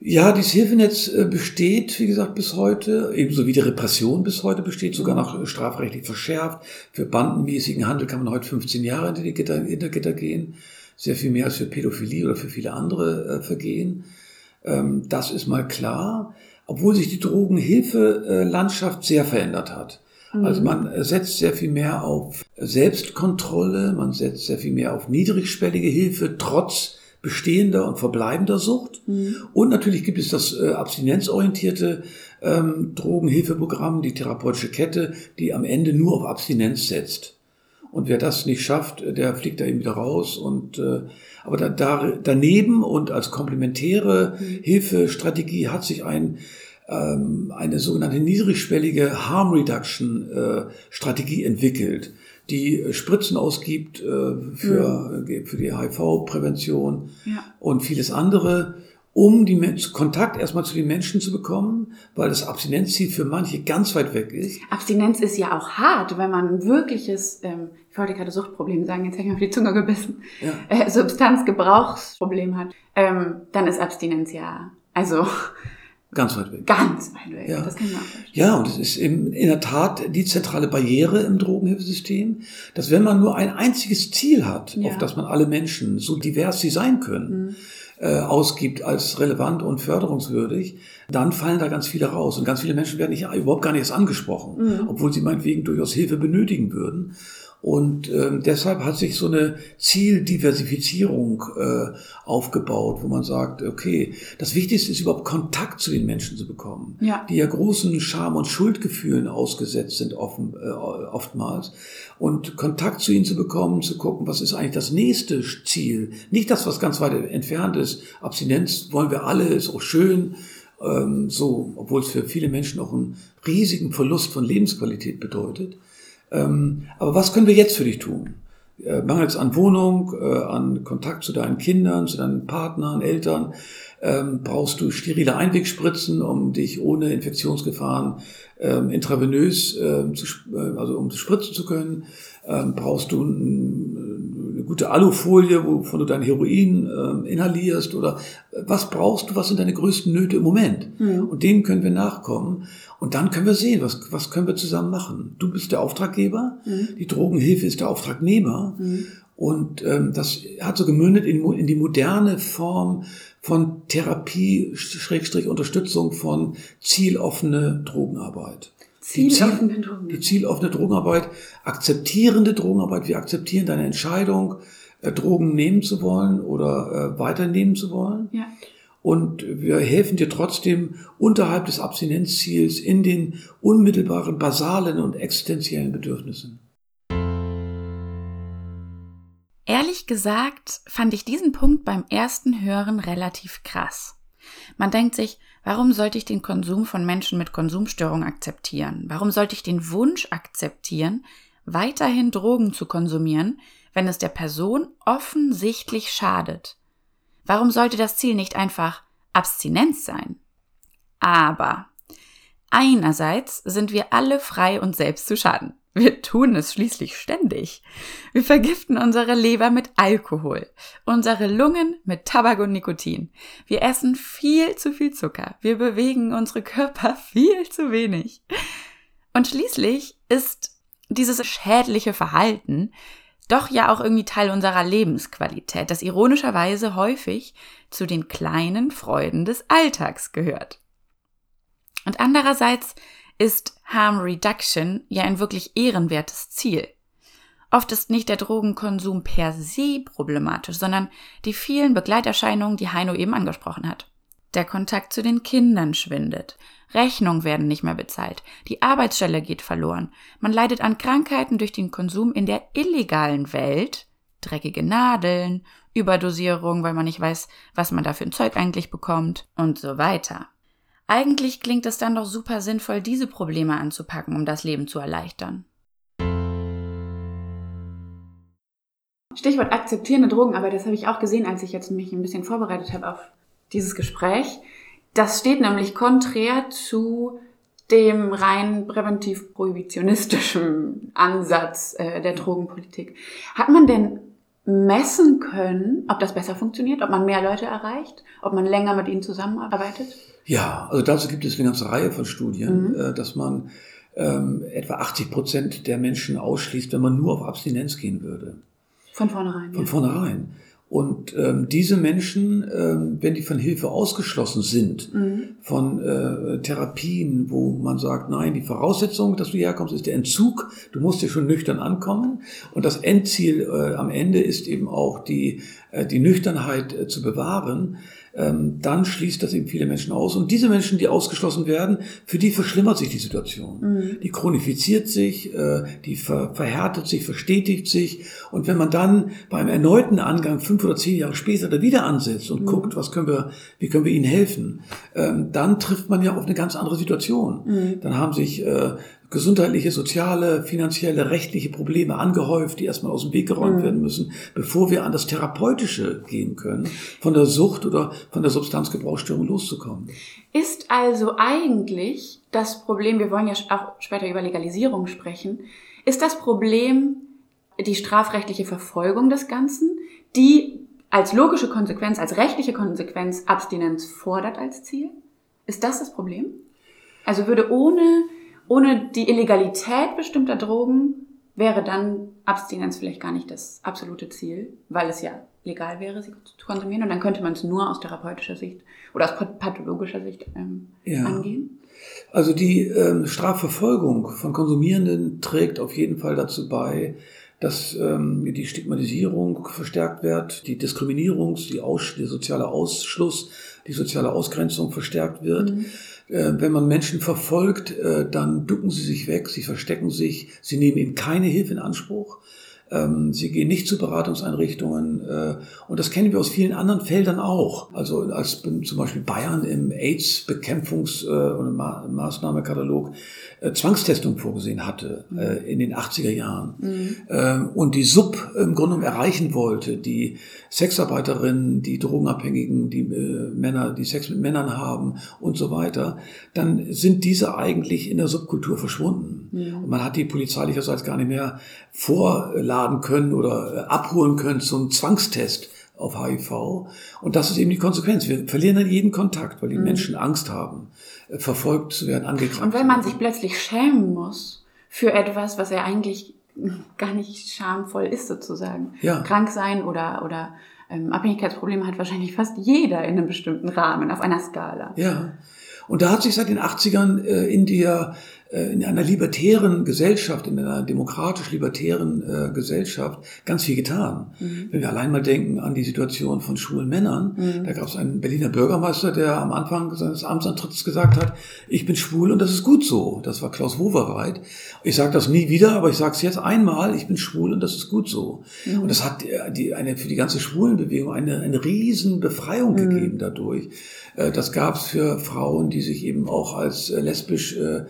Ja, dieses Hilfenetz äh, besteht, wie gesagt, bis heute, ebenso wie die Repression bis heute besteht, sogar noch äh, strafrechtlich verschärft. Für bandenmäßigen Handel kann man heute 15 Jahre hinter die Gitter, hinter Gitter gehen. Sehr viel mehr als für Pädophilie oder für viele andere äh, Vergehen. Ähm, das ist mal klar. Obwohl sich die Drogenhilfelandschaft sehr verändert hat. Also mhm. man setzt sehr viel mehr auf Selbstkontrolle, man setzt sehr viel mehr auf niedrigschwellige Hilfe, trotz bestehender und verbleibender Sucht. Mhm. Und natürlich gibt es das äh, abstinenzorientierte ähm, Drogenhilfeprogramm, die therapeutische Kette, die am Ende nur auf Abstinenz setzt. Und wer das nicht schafft, äh, der fliegt da eben wieder raus. Und äh, aber da, da, daneben und als komplementäre mhm. Hilfestrategie hat sich ein ähm, eine sogenannte niedrigschwellige Harm Reduction äh, Strategie entwickelt die Spritzen ausgibt äh, für, mhm. für die HIV-Prävention ja. und vieles andere, um die Kontakt erstmal zu den Menschen zu bekommen, weil das Abstinenzziel für manche ganz weit weg ist. Abstinenz ist ja auch hart, wenn man ein wirkliches, ähm, ich wollte gerade Suchtproblem sagen, jetzt habe ich mir auf die Zunge gebissen, ja. äh, Substanzgebrauchsproblem hat, ähm, dann ist Abstinenz ja, also Ganz weit weg. Ganz weit weg. Ja, das kann ich ja und es ist in, in der Tat die zentrale Barriere im Drogenhilfesystem, dass wenn man nur ein einziges Ziel hat, ja. auf das man alle Menschen, so divers sie sein können, mhm. äh, ausgibt als relevant und förderungswürdig, dann fallen da ganz viele raus. Und ganz viele Menschen werden nicht, überhaupt gar nicht erst angesprochen, mhm. obwohl sie meinetwegen durchaus Hilfe benötigen würden. Und ähm, deshalb hat sich so eine Zieldiversifizierung äh, aufgebaut, wo man sagt, okay, das Wichtigste ist überhaupt Kontakt zu den Menschen zu bekommen, Ja. die ja großen Scham- und Schuldgefühlen ausgesetzt sind offen, äh, oftmals. Und Kontakt zu ihnen zu bekommen, zu gucken, was ist eigentlich das nächste Ziel. Nicht das, was ganz weit entfernt ist. Abstinenz wollen wir alle, ist auch schön. Ähm, so, obwohl es für viele Menschen auch einen riesigen Verlust von Lebensqualität bedeutet. Ähm, aber was können wir jetzt für dich tun? Äh, Mangels an Wohnung, äh, an Kontakt zu deinen Kindern, zu deinen Partnern, Eltern, ähm, brauchst du sterile Einwegspritzen, um dich ohne Infektionsgefahren ähm, intravenös, ähm, zu, äh, also um spritzen zu können. Ähm, brauchst du ein, gute Alufolie, wovon du dein Heroin ähm, inhalierst oder äh, was brauchst du, was sind deine größten Nöte im Moment? Und denen können wir nachkommen. Und dann können wir sehen, was, was können wir zusammen machen. Du bist der Auftraggeber, die Drogenhilfe ist der Auftragnehmer. Und ähm, das hat so gemündet in, in die moderne Form von Therapie, Schrägstrich Unterstützung von zieloffene Drogenarbeit. Die Zieloffene Ziel- Drogenarbeit. Die zieloffene Drogenarbeit, akzeptierende Drogenarbeit. Wir akzeptieren deine Entscheidung, äh, Drogen nehmen zu wollen oder äh, weiternehmen zu wollen. Ja. Und wir helfen dir trotzdem unterhalb des Abstinenzziels in den unmittelbaren, basalen und existenziellen Bedürfnissen. Ehrlich gesagt fand ich diesen Punkt beim ersten Hören relativ krass. Man denkt sich, warum sollte ich den Konsum von Menschen mit Konsumstörung akzeptieren? Warum sollte ich den Wunsch akzeptieren, weiterhin Drogen zu konsumieren, wenn es der Person offensichtlich schadet? Warum sollte das Ziel nicht einfach Abstinenz sein? Aber einerseits sind wir alle frei, uns selbst zu schaden. Wir tun es schließlich ständig. Wir vergiften unsere Leber mit Alkohol, unsere Lungen mit Tabak und Nikotin. Wir essen viel zu viel Zucker. Wir bewegen unsere Körper [laughs] viel zu wenig. Und schließlich ist dieses schädliche Verhalten doch ja auch irgendwie Teil unserer Lebensqualität, das ironischerweise häufig zu den kleinen Freuden des Alltags gehört. Und andererseits ist Harm Reduction ja ein wirklich ehrenwertes Ziel. Oft ist nicht der Drogenkonsum per se problematisch, sondern die vielen Begleiterscheinungen, die Heino eben angesprochen hat. Der Kontakt zu den Kindern schwindet, Rechnungen werden nicht mehr bezahlt, die Arbeitsstelle geht verloren, man leidet an Krankheiten durch den Konsum in der illegalen Welt, dreckige Nadeln, Überdosierung, weil man nicht weiß, was man da für ein Zeug eigentlich bekommt und so weiter. Eigentlich klingt es dann doch super sinnvoll, diese Probleme anzupacken, um das Leben zu erleichtern. Stichwort akzeptierende Drogenarbeit, das habe ich auch gesehen, als ich jetzt mich ein bisschen vorbereitet habe auf dieses Gespräch. Das steht nämlich konträr zu dem rein präventiv prohibitionistischen Ansatz äh, der Drogenpolitik. Hat man denn messen können, ob das besser funktioniert, ob man mehr Leute erreicht, ob man länger mit ihnen zusammenarbeitet? Ja, also dazu gibt es eine ganze Reihe von Studien, Mhm. äh, dass man ähm, etwa 80 Prozent der Menschen ausschließt, wenn man nur auf Abstinenz gehen würde. Von vornherein. Von ja. vornherein. Und ähm, diese Menschen, ähm, wenn die von Hilfe ausgeschlossen sind, Mhm. von äh, Therapien, wo man sagt, nein, die Voraussetzung, dass du hierher kommst, ist der Entzug. Du musst dir schon nüchtern ankommen. Und das Endziel äh, am Ende ist eben auch die, äh, die Nüchternheit äh, zu bewahren. Ähm, dann schließt das eben viele Menschen aus. Und diese Menschen, die ausgeschlossen werden, für die verschlimmert sich die Situation. Mhm. Die chronifiziert sich, äh, die ver verhärtet sich, verstetigt sich. Und wenn man dann beim erneuten Angang fünf oder zehn Jahre später da wieder ansetzt und guckt, was können wir, wie können wir ihnen helfen, ähm, dann trifft man ja auf eine ganz andere Situation. Dann haben sich äh, gesundheitliche, soziale, finanzielle, rechtliche Probleme angehäuft, die erstmal aus dem Weg geräumt werden müssen, bevor wir an das Therapeutische gehen können, von der Sucht oder von der Substanzgebrauchsstörung loszukommen. Ist also eigentlich das Problem, wir wollen ja auch später über Legalisierung sprechen, ist das Problem die strafrechtliche Verfolgung des Ganzen, die als logische Konsequenz, als rechtliche Konsequenz Abstinenz fordert als Ziel? Ist das das Problem? Also würde ohne, ohne die Illegalität bestimmter Drogen wäre dann Abstinenz vielleicht gar nicht das absolute Ziel, weil es ja legal wäre, sie zu konsumieren und dann könnte man es nur aus therapeutischer Sicht oder aus pathologischer Sicht ähm, Ja. angehen. Also die ähm, Strafverfolgung von Konsumierenden trägt auf jeden Fall dazu bei, dass ähm, die Stigmatisierung verstärkt wird, die Diskriminierung, die, Aus der soziale Ausschluss, die soziale Ausgrenzung verstärkt wird. Mhm. Äh, wenn man Menschen verfolgt, äh, dann ducken sie sich weg, sie verstecken sich, sie nehmen eben keine Hilfe in Anspruch. Ähm, sie gehen nicht zu Beratungseinrichtungen. Äh, und das kennen wir aus vielen anderen Feldern auch. Also als zum Beispiel Bayern im AIDS-Bekämpfungs- oder Maßnahmekatalog Zwangstestung vorgesehen hatte mhm. in den 80er Jahren. Mhm. Ähm, und die Sub im Grunde genommen erreichen wollte, die Sexarbeiterinnen, die Drogenabhängigen, die Männer, die Sex mit Männern haben und so weiter, dann sind diese eigentlich in der Subkultur verschwunden. Mhm. Und man hat die polizeilicherseits gar nicht mehr vorladen einladen können oder äh, abholen können zum Zwangstest auf HIV. Und das ist eben die Konsequenz. Wir verlieren dann jeden Kontakt, weil die mhm. Menschen Angst haben, äh, verfolgt zu werden, angegriffen. Und wenn man sich plötzlich schämen muss für etwas, was ja eigentlich [laughs] gar nicht schamvoll ist sozusagen. Ja. Krank sein oder, oder ähm, Abhängigkeitsprobleme hat wahrscheinlich fast jeder in einem bestimmten Rahmen, auf einer Skala. Ja. Und da hat sich seit den 80ern äh, in der in einer libertären Gesellschaft, in einer demokratisch-libertären äh, Gesellschaft ganz viel getan. Mhm. Wenn wir allein mal denken an die Situation von schwulen Männern, mhm. da gab es einen Berliner Bürgermeister, der am Anfang seines Amtsantritts gesagt hat, ich bin schwul und das ist gut so. Das war Klaus Wowereit. Ich sage das nie wieder, aber ich sage es jetzt einmal, ich bin schwul und das ist gut so. Mhm. Und das hat die, eine, für die ganze Schwulenbewegung eine, eine riesen Befreiung mhm. gegeben dadurch. Äh, das gab es für Frauen, die sich eben auch als lesbisch äh,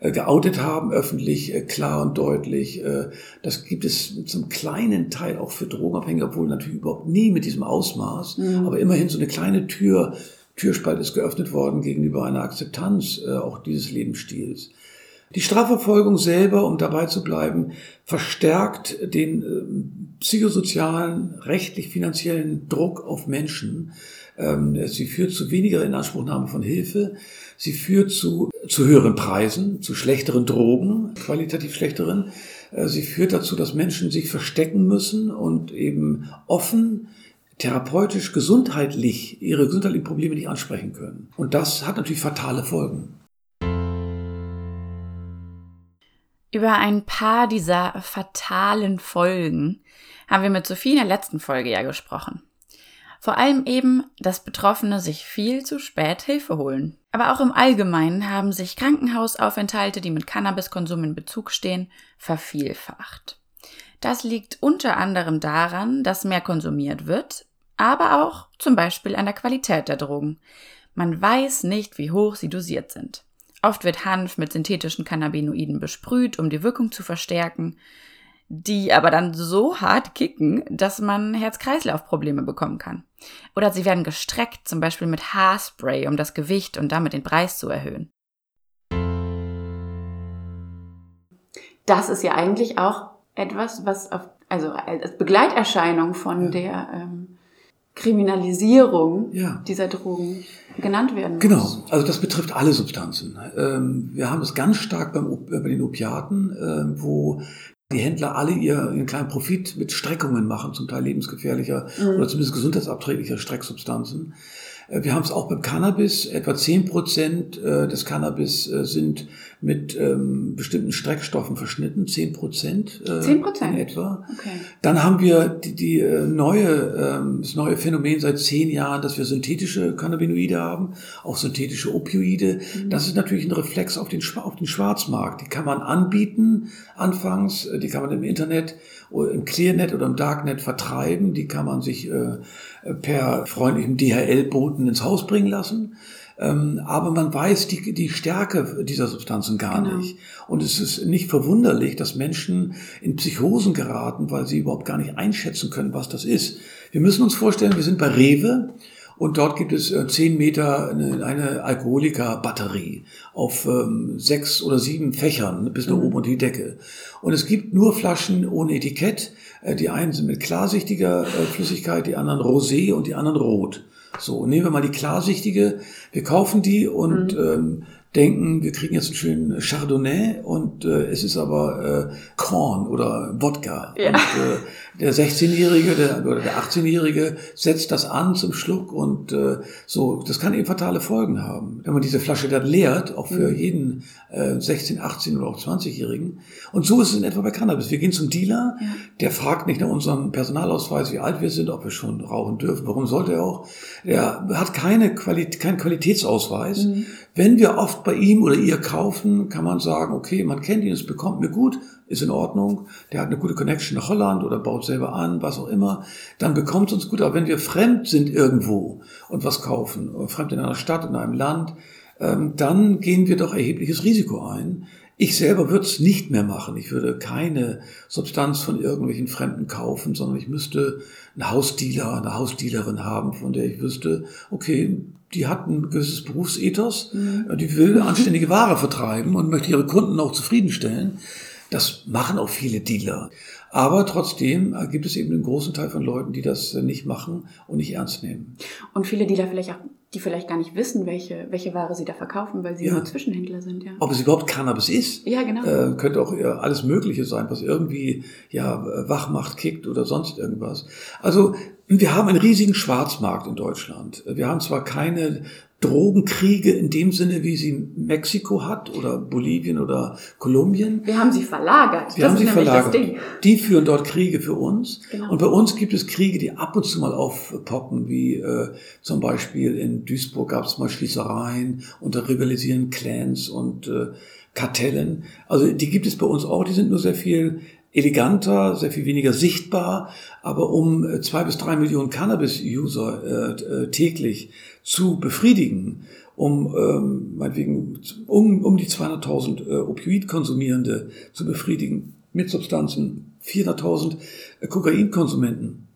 geoutet haben, öffentlich, äh, klar und deutlich. Äh, das gibt es zum kleinen Teil auch für Drogenabhängige, obwohl natürlich überhaupt nie mit diesem Ausmaß, mhm. aber immerhin so eine kleine Tür, Türspalt ist geöffnet worden gegenüber einer Akzeptanz auch dieses Lebensstils. Die Strafverfolgung selber, um dabei zu bleiben, verstärkt den psychosozialen, rechtlich-finanziellen Druck auf Menschen. Ähm, sie führt zu weniger Inanspruchnahme von Hilfe. Sie führt zu, zu höheren Preisen, zu schlechteren Drogen, qualitativ schlechteren. Äh, sie führt dazu, dass Menschen sich verstecken müssen und eben offen, therapeutisch, gesundheitlich ihre gesundheitlichen Probleme nicht ansprechen können. Und das hat natürlich fatale Folgen. Über ein paar dieser fatalen Folgen haben wir mit Sophie in der letzten Folge ja gesprochen. Vor allem eben, dass Betroffene sich viel zu spät Hilfe holen. Aber auch im Allgemeinen haben sich Krankenhausaufenthalte, die mit Cannabiskonsum in Bezug stehen, vervielfacht. Das liegt unter anderem daran, dass mehr konsumiert wird, aber auch zum Beispiel an der Qualität der Drogen. Man weiß nicht, wie hoch sie dosiert sind. Oft wird Hanf mit synthetischen Cannabinoiden besprüht, um die Wirkung zu verstärken die aber dann so hart kicken, dass man Herz-Kreislauf-Probleme bekommen kann. Oder sie werden gestreckt, zum Beispiel mit Haarspray, um das Gewicht und damit den Preis zu erhöhen. Das ist ja eigentlich auch etwas, was auf, also als Begleiterscheinung von ja. der ähm, Kriminalisierung ja. dieser Drogen genannt werden muss. Genau, also das betrifft alle Substanzen. Ähm, wir haben es ganz stark beim, bei den Opiaten, äh, wo die Händler alle ihr, ihren kleinen Profit mit Streckungen machen, zum Teil lebensgefährlicher mhm. oder zumindest gesundheitsabträglicher Strecksubstanzen. Äh, wir haben es auch beim Cannabis. Etwa zehn Prozent äh, des Cannabis äh, sind mit ähm, bestimmten Streckstoffen verschnitten. Zehn Prozent. Zehn Prozent? In etwa. Okay. Dann haben wir die, die neue, ähm, das neue Phänomen seit zehn Jahren, dass wir synthetische Cannabinoide haben, auch synthetische Opioide. Mhm. Das ist natürlich ein Reflex auf den, auf den Schwarzmarkt. Die kann man anbieten anfangs, die kann man im Internet im Clearnet oder im Darknet vertreiben. Die kann man sich äh, per freundlichem DHL-Boten ins Haus bringen lassen. Ähm, aber man weiß die, die Stärke dieser Substanzen gar genau. nicht. Und es ist nicht verwunderlich, dass Menschen in Psychosen geraten, weil sie überhaupt gar nicht einschätzen können, was das ist. Wir müssen uns vorstellen, wir sind bei Rewe und dort gibt es äh, zehn Meter eine, eine Alkoholiker-Batterie auf ähm, sechs oder sieben Fächern bis nach mhm. oben unter die Decke. Und es gibt nur Flaschen ohne Etikett. Äh, die einen sind mit klarsichtiger äh, Flüssigkeit, die anderen rosé und die anderen rot. So, nehmen wir mal die klarsichtige. Wir kaufen die und mhm. ähm, denken, wir kriegen jetzt einen schönen Chardonnay und äh, es ist aber äh, Korn oder Wodka. Ja. Und äh, der 16-Jährige der, oder der 18-Jährige setzt das an zum Schluck und äh, so, das kann eben fatale Folgen haben. Wenn man diese Flasche dann leert, auch für Mhm. jeden äh, 16, 18 oder auch 20-Jährigen. Und so ist es in etwa bei Cannabis. Wir gehen zum Dealer, Ja. der fragt nicht nach unserem Personalausweis, wie alt wir sind, ob wir schon rauchen dürfen. Warum sollte er auch? Er hat keine Quali keinen Qualitätsausweis. Mhm. Wenn wir oft bei ihm oder ihr kaufen, kann man sagen, okay, man kennt ihn, es bekommt mir gut, ist in Ordnung, der hat eine gute Connection nach Holland oder baut selber an, was auch immer, dann bekommt es uns gut. Aber wenn wir fremd sind irgendwo und was kaufen, oder fremd in einer Stadt, in einem Land, ähm, dann gehen wir doch erhebliches Risiko ein. Ich selber würde es nicht mehr machen. Ich würde keine Substanz von irgendwelchen Fremden kaufen, sondern ich müsste einen Hausdealer, eine Hausdealerin haben, von der ich wüsste, okay, die hat ein gewisses Berufsethos, die will anständige Ware vertreiben und möchte ihre Kunden auch zufriedenstellen. Das machen auch viele Dealer. Aber trotzdem äh, gibt es eben einen großen Teil von Leuten, die das äh, nicht machen und nicht ernst nehmen. Und viele Dealer vielleicht auch, die vielleicht gar nicht wissen, welche, welche Ware sie da verkaufen, weil sie Ja. nur Zwischenhändler sind, ja. Ob es überhaupt Cannabis ist, Ja, genau. äh, könnte auch alles Mögliche sein, was irgendwie ja wach macht, kickt oder sonst irgendwas. Also wir haben einen riesigen Schwarzmarkt in Deutschland. Wir haben zwar keine Drogenkriege in dem Sinne, wie sie Mexiko hat oder Bolivien oder Kolumbien. Wir haben sie verlagert. Wir haben sie verlagert. das. Die führen dort Kriege für uns. Genau. Und bei uns gibt es Kriege, die ab und zu mal aufpoppen, wie äh, zum Beispiel in Duisburg gab es mal Schließereien und da rivalisieren Clans und äh, Kartellen. Also die gibt es bei uns auch, die sind nur sehr viel eleganter, sehr viel weniger sichtbar, aber um äh, zwei bis drei Millionen Cannabis-User äh, äh, täglich zu befriedigen, um ähm, meinetwegen um, um die 200.000 äh, Opioid-Konsumierende zu befriedigen mit Substanzen, 400.000 äh, Kokainkonsumenten.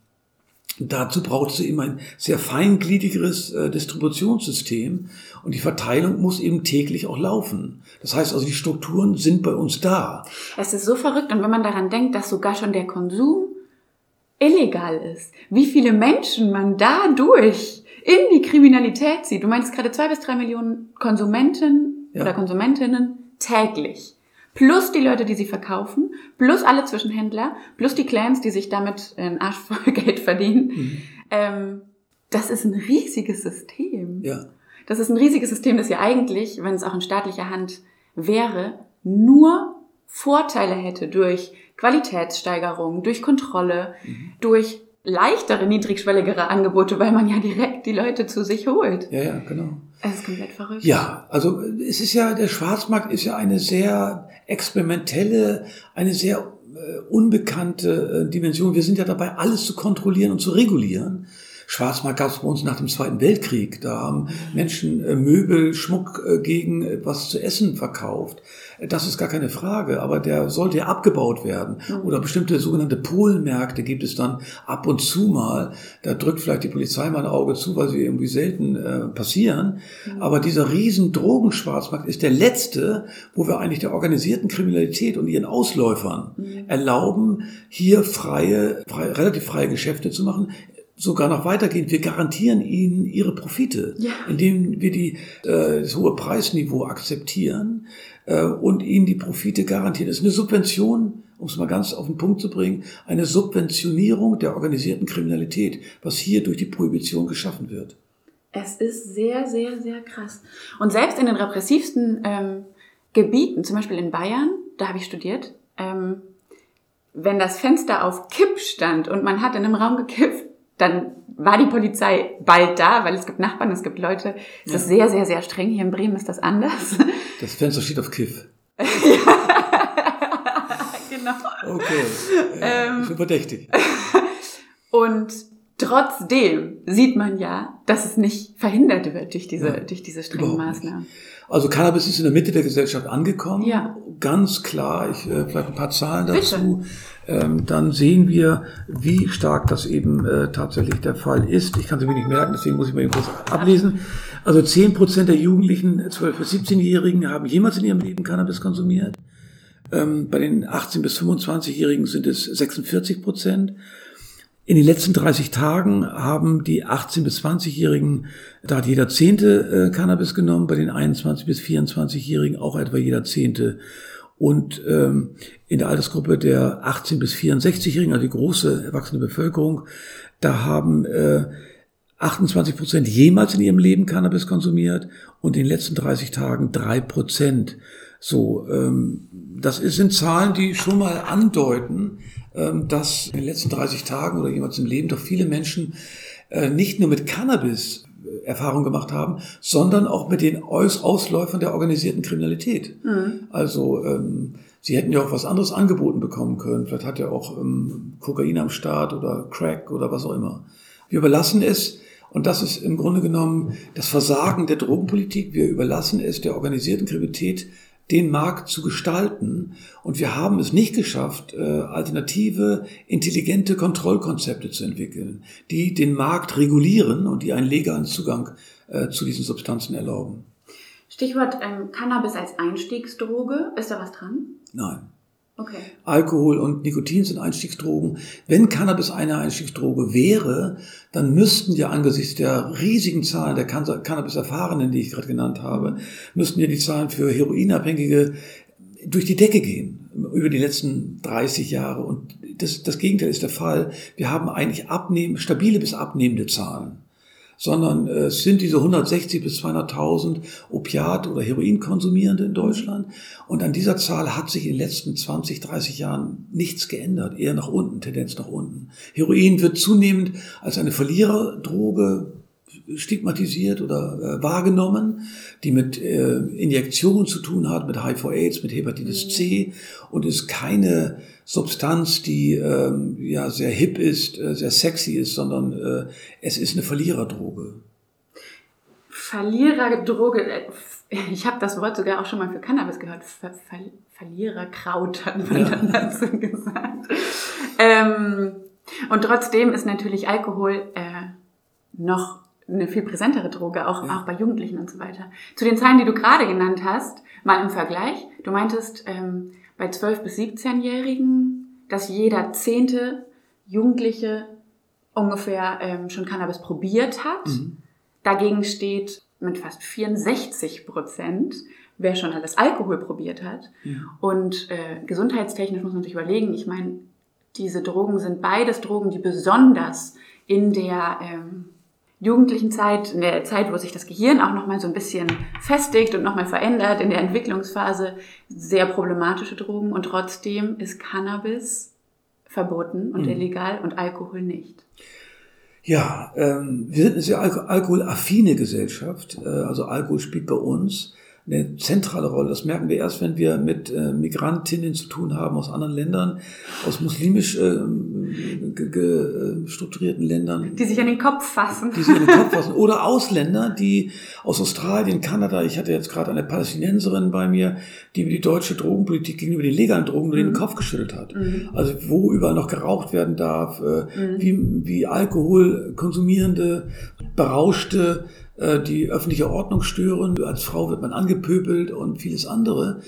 Dazu braucht es eben ein sehr feingliedrigeres äh, Distributionssystem und die Verteilung muss eben täglich auch laufen. Das heißt also, die Strukturen sind bei uns da. Es ist so verrückt und wenn man daran denkt, dass sogar schon der Konsum illegal ist, wie viele Menschen man dadurch in die Kriminalität zieht. Du meinst gerade zwei bis drei Millionen Konsumenten Ja. oder Konsumentinnen täglich. Plus die Leute, die sie verkaufen, plus alle Zwischenhändler, plus die Clans, die sich damit einen Arsch voll [laughs] Geld verdienen. Mhm. Ähm, das ist ein riesiges System. Ja, Das ist ein riesiges System, das ja eigentlich, wenn es auch in staatlicher Hand wäre, nur Vorteile hätte durch Qualitätssteigerung, durch Kontrolle, durch leichtere, niedrigschwelligere Angebote, weil man ja direkt die Leute zu sich holt. ja, ja, genau. Es ist komplett verrückt. Ja, also es ist ja, der Schwarzmarkt ist ja eine sehr experimentelle, eine sehr äh, unbekannte äh, Dimension. Wir sind ja dabei, alles zu kontrollieren und zu regulieren. Schwarzmarkt gab es bei uns nach dem Zweiten Weltkrieg. Da haben Menschen äh, Möbel, Schmuck äh, gegen etwas zu essen verkauft. Das ist gar keine Frage, aber der sollte ja abgebaut werden. Oder bestimmte sogenannte Polenmärkte gibt es dann ab und zu mal. Da drückt vielleicht die Polizei mal ein Auge zu, weil sie irgendwie selten äh, passieren. Aber dieser riesen Drogenschwarzmarkt ist der letzte, wo wir eigentlich der organisierten Kriminalität und ihren Ausläufern erlauben, hier freie, freie, relativ freie Geschäfte zu machen. Sogar noch weitergehend, wir garantieren ihnen ihre Profite, Ja. indem wir die, äh, das hohe Preisniveau akzeptieren äh, und ihnen die Profite garantieren. Das ist eine Subvention, um es mal ganz auf den Punkt zu bringen, eine Subventionierung der organisierten Kriminalität, was hier durch die Prohibition geschaffen wird. Es ist sehr, sehr, sehr krass. Und selbst in den repressivsten ähm, Gebieten, zum Beispiel in Bayern, da habe ich studiert, ähm, wenn das Fenster auf Kipp stand und man hat in einem Raum gekippt, dann war die Polizei bald da, weil es gibt Nachbarn, es gibt Leute. Es ist sehr, sehr, sehr streng. Hier in Bremen ist das anders. [laughs] Das Fenster steht auf Kiff. [laughs] genau. Okay, äh, ist schon verdächtig. [laughs] Und trotzdem sieht man ja, dass es nicht verhindert wird durch diese, Ja, durch diese strengen überhaupt nicht. Also Cannabis ist in der Mitte der Gesellschaft angekommen. Ja. Ganz klar. Ich äh, vielleicht ein paar Zahlen dazu. Ähm, dann sehen wir, wie stark das eben äh, tatsächlich der Fall ist. Ich kann sie mir nicht merken, deswegen muss ich mal eben kurz ablesen. Also 10 Prozent der Jugendlichen, 12 bis 17-Jährigen haben jemals in ihrem Leben Cannabis konsumiert. Ähm, bei den 18 bis 25-Jährigen sind es 46 Prozent. In den letzten 30 Tagen haben die 18- bis 20-Jährigen, da hat jeder Zehnte äh, Cannabis genommen, bei den 21- bis 24-Jährigen auch etwa jeder Zehnte. Und ähm, in der Altersgruppe der 18- bis 64-Jährigen, also die große erwachsene Bevölkerung, da haben äh, 28 Prozent jemals in ihrem Leben Cannabis konsumiert und in den letzten 30 Tagen drei Prozent. So, ähm, das sind Zahlen, die schon mal andeuten, dass in den letzten 30 Tagen oder jemals im Leben doch viele Menschen äh, nicht nur mit Cannabis äh, Erfahrung gemacht haben, sondern auch mit den Ausläufern der organisierten Kriminalität. Mhm. Also ähm, sie hätten ja auch was anderes angeboten bekommen können. Vielleicht hat er auch ähm, Kokain am Start oder Crack oder was auch immer. Wir überlassen es, und das ist im Grunde genommen das Versagen der Drogenpolitik, wir überlassen es der organisierten Kriminalität, den Markt zu gestalten. Und wir haben es nicht geschafft, äh, alternative, intelligente Kontrollkonzepte zu entwickeln, die den Markt regulieren und die einen legalen Zugang äh, zu diesen Substanzen erlauben. Stichwort ähm, Cannabis als Einstiegsdroge. Ist da was dran? Nein. Okay. Alkohol und Nikotin sind Einstiegsdrogen. Wenn Cannabis eine Einstiegsdroge wäre, dann müssten ja angesichts der riesigen Zahlen der Cannabis-Erfahrenen, die ich gerade genannt habe, müssten ja die Zahlen für Heroinabhängige durch die Decke gehen über die letzten 30 Jahre. Und das, das Gegenteil ist der Fall. Wir haben eigentlich abnehm, stabile bis abnehmende Zahlen sondern äh, es sind diese 160 bis 200.000 Opiat- oder Heroinkonsumierende in Deutschland. Und an dieser Zahl hat sich in den letzten 20, 30 Jahren nichts geändert, eher nach unten, Tendenz nach unten. Heroin wird zunehmend als eine Verliererdroge stigmatisiert oder äh, wahrgenommen, die mit äh, Injektionen zu tun hat, mit HIV-AIDS, mit Hepatitis C und ist keine Substanz, die ähm, ja sehr hip ist, äh, sehr sexy ist, sondern äh, es ist eine Verliererdroge. Verliererdroge, äh, ich habe das Wort sogar auch schon mal für Cannabis gehört. Ver Ver Verliererkraut hat man ja. dann dazu gesagt. Ähm, und trotzdem ist natürlich Alkohol äh, noch eine viel präsentere Droge, auch, ja. auch bei Jugendlichen und so weiter. Zu den Zahlen, die du gerade genannt hast, mal im Vergleich. Du meintest, ähm, bei 12- bis 17-Jährigen, dass jeder zehnte Jugendliche ungefähr ähm, schon Cannabis probiert hat. Mhm. Dagegen steht mit fast 64 Prozent, wer schon alles Alkohol probiert hat. Ja. Und äh, gesundheitstechnisch muss man sich überlegen, ich meine, diese Drogen sind beides Drogen, die besonders in der ähm, jugendlichen Zeit, in der Zeit, wo sich das Gehirn auch nochmal so ein bisschen festigt und nochmal verändert, in der Entwicklungsphase, sehr problematische Drogen und trotzdem ist Cannabis verboten und mhm. illegal und Alkohol nicht. Ja, ähm, wir sind eine sehr alkoholaffine Gesellschaft. Äh, also Alkohol spielt bei uns eine zentrale Rolle. Das merken wir erst, wenn wir mit äh, Migrantinnen zu tun haben aus anderen Ländern, aus muslimisch äh, strukturierten Ländern. Die sich an den Kopf fassen. Die sich an den Kopf fassen. Oder Ausländer, die aus Australien, Kanada, ich hatte jetzt gerade eine Palästinenserin bei mir, die über die deutsche Drogenpolitik gegenüber den legalen Drogen nur mhm. den Kopf geschüttelt hat. Mhm. Also wo überall noch geraucht werden darf, äh, mhm. wie, wie Alkohol konsumierende, berauschte die öffentliche Ordnung stören. Als Frau wird man angepöbelt und vieles andere.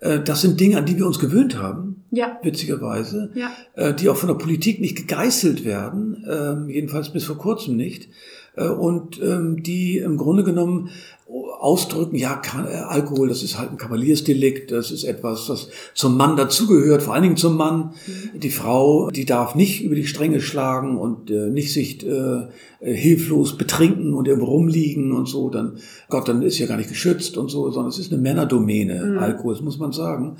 Äh, das sind Dinge, an die wir uns gewöhnt haben, ja. witzigerweise, ja. Äh, die auch von der Politik nicht gegeißelt werden, ähm, jedenfalls bis vor kurzem nicht, und ähm, die im Grunde genommen ausdrücken, ja, äh, Alkohol, das ist halt ein Kavaliersdelikt, das ist etwas, was zum Mann dazugehört, vor allen Dingen zum Mann. Mhm. Die Frau, die darf nicht über die Stränge schlagen und äh, nicht sich äh, hilflos betrinken und irgendwo rumliegen und so, dann, Gott, dann ist ja gar nicht geschützt und so, sondern es ist eine Männerdomäne, mhm. Alkohol, das muss man sagen.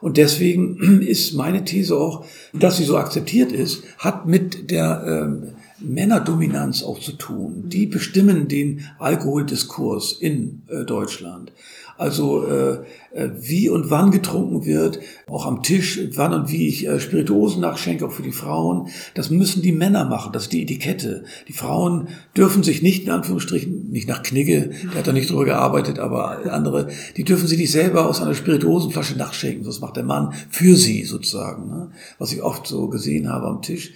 Und deswegen [clears throat] ist meine These auch, dass sie so akzeptiert ist, hat mit der, ähm, Männerdominanz auch zu tun. Die bestimmen den Alkoholdiskurs in äh, Deutschland. Also äh, äh, wie und wann getrunken wird, auch am Tisch, wann und wie ich äh, Spirituosen nachschenke, auch für die Frauen, das müssen die Männer machen, das ist die Etikette. Die Frauen dürfen sich nicht, in Anführungsstrichen, nicht nach Knigge, der hat da nicht drüber gearbeitet, aber andere, die dürfen sich nicht selber aus einer Spirituosenflasche nachschenken, das macht der Mann für sie sozusagen, ne? was ich oft so gesehen habe am Tisch.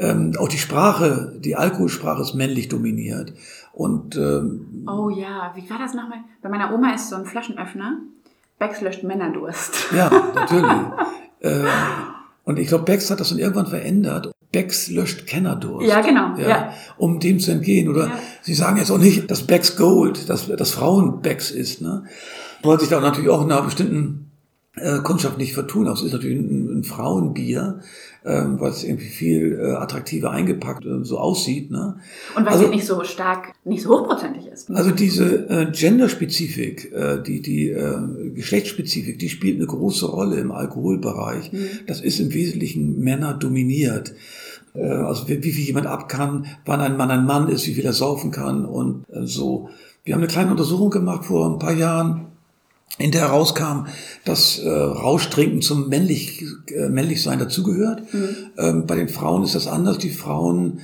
Ähm, auch die Sprache, die Alkoholsprache ist männlich dominiert. Und, ähm, oh ja, wie war das nochmal? Bei meiner Oma ist so ein Flaschenöffner. Becks löscht Männerdurst. Ja, [laughs] natürlich. äh, und ich glaube, Becks hat das dann irgendwann verändert. Becks löscht Kennerdurst. Ja, genau. Ja, ja. Um dem zu entgehen. Oder ja. Sie sagen jetzt auch nicht, dass Becks Gold, dass das Frauen Becks ist. Ne? Wollen sich da natürlich auch in einer bestimmten äh, Kundschaft nicht vertun. Aber es ist natürlich ein, ein Frauenbier, ähm, weil es irgendwie viel äh, attraktiver eingepackt äh, so aussieht. Ne? Und weil also, es nicht so stark, nicht so hochprozentig ist. Also diese äh, Genderspezifik, äh, die, die äh, Geschlechtsspezifik, die spielt eine große Rolle im Alkoholbereich. Mhm. Das ist im Wesentlichen Männer dominiert äh, also wie, wie viel jemand ab kann, wann ein Mann ein Mann ist, wie viel er saufen kann und äh, so. Wir haben eine kleine Untersuchung gemacht vor ein paar Jahren in der herauskam, dass äh, Rauschtrinken zum männlich, äh, Männlichsein dazugehört. Mhm. Ähm, bei den Frauen ist das anders. Die Frauen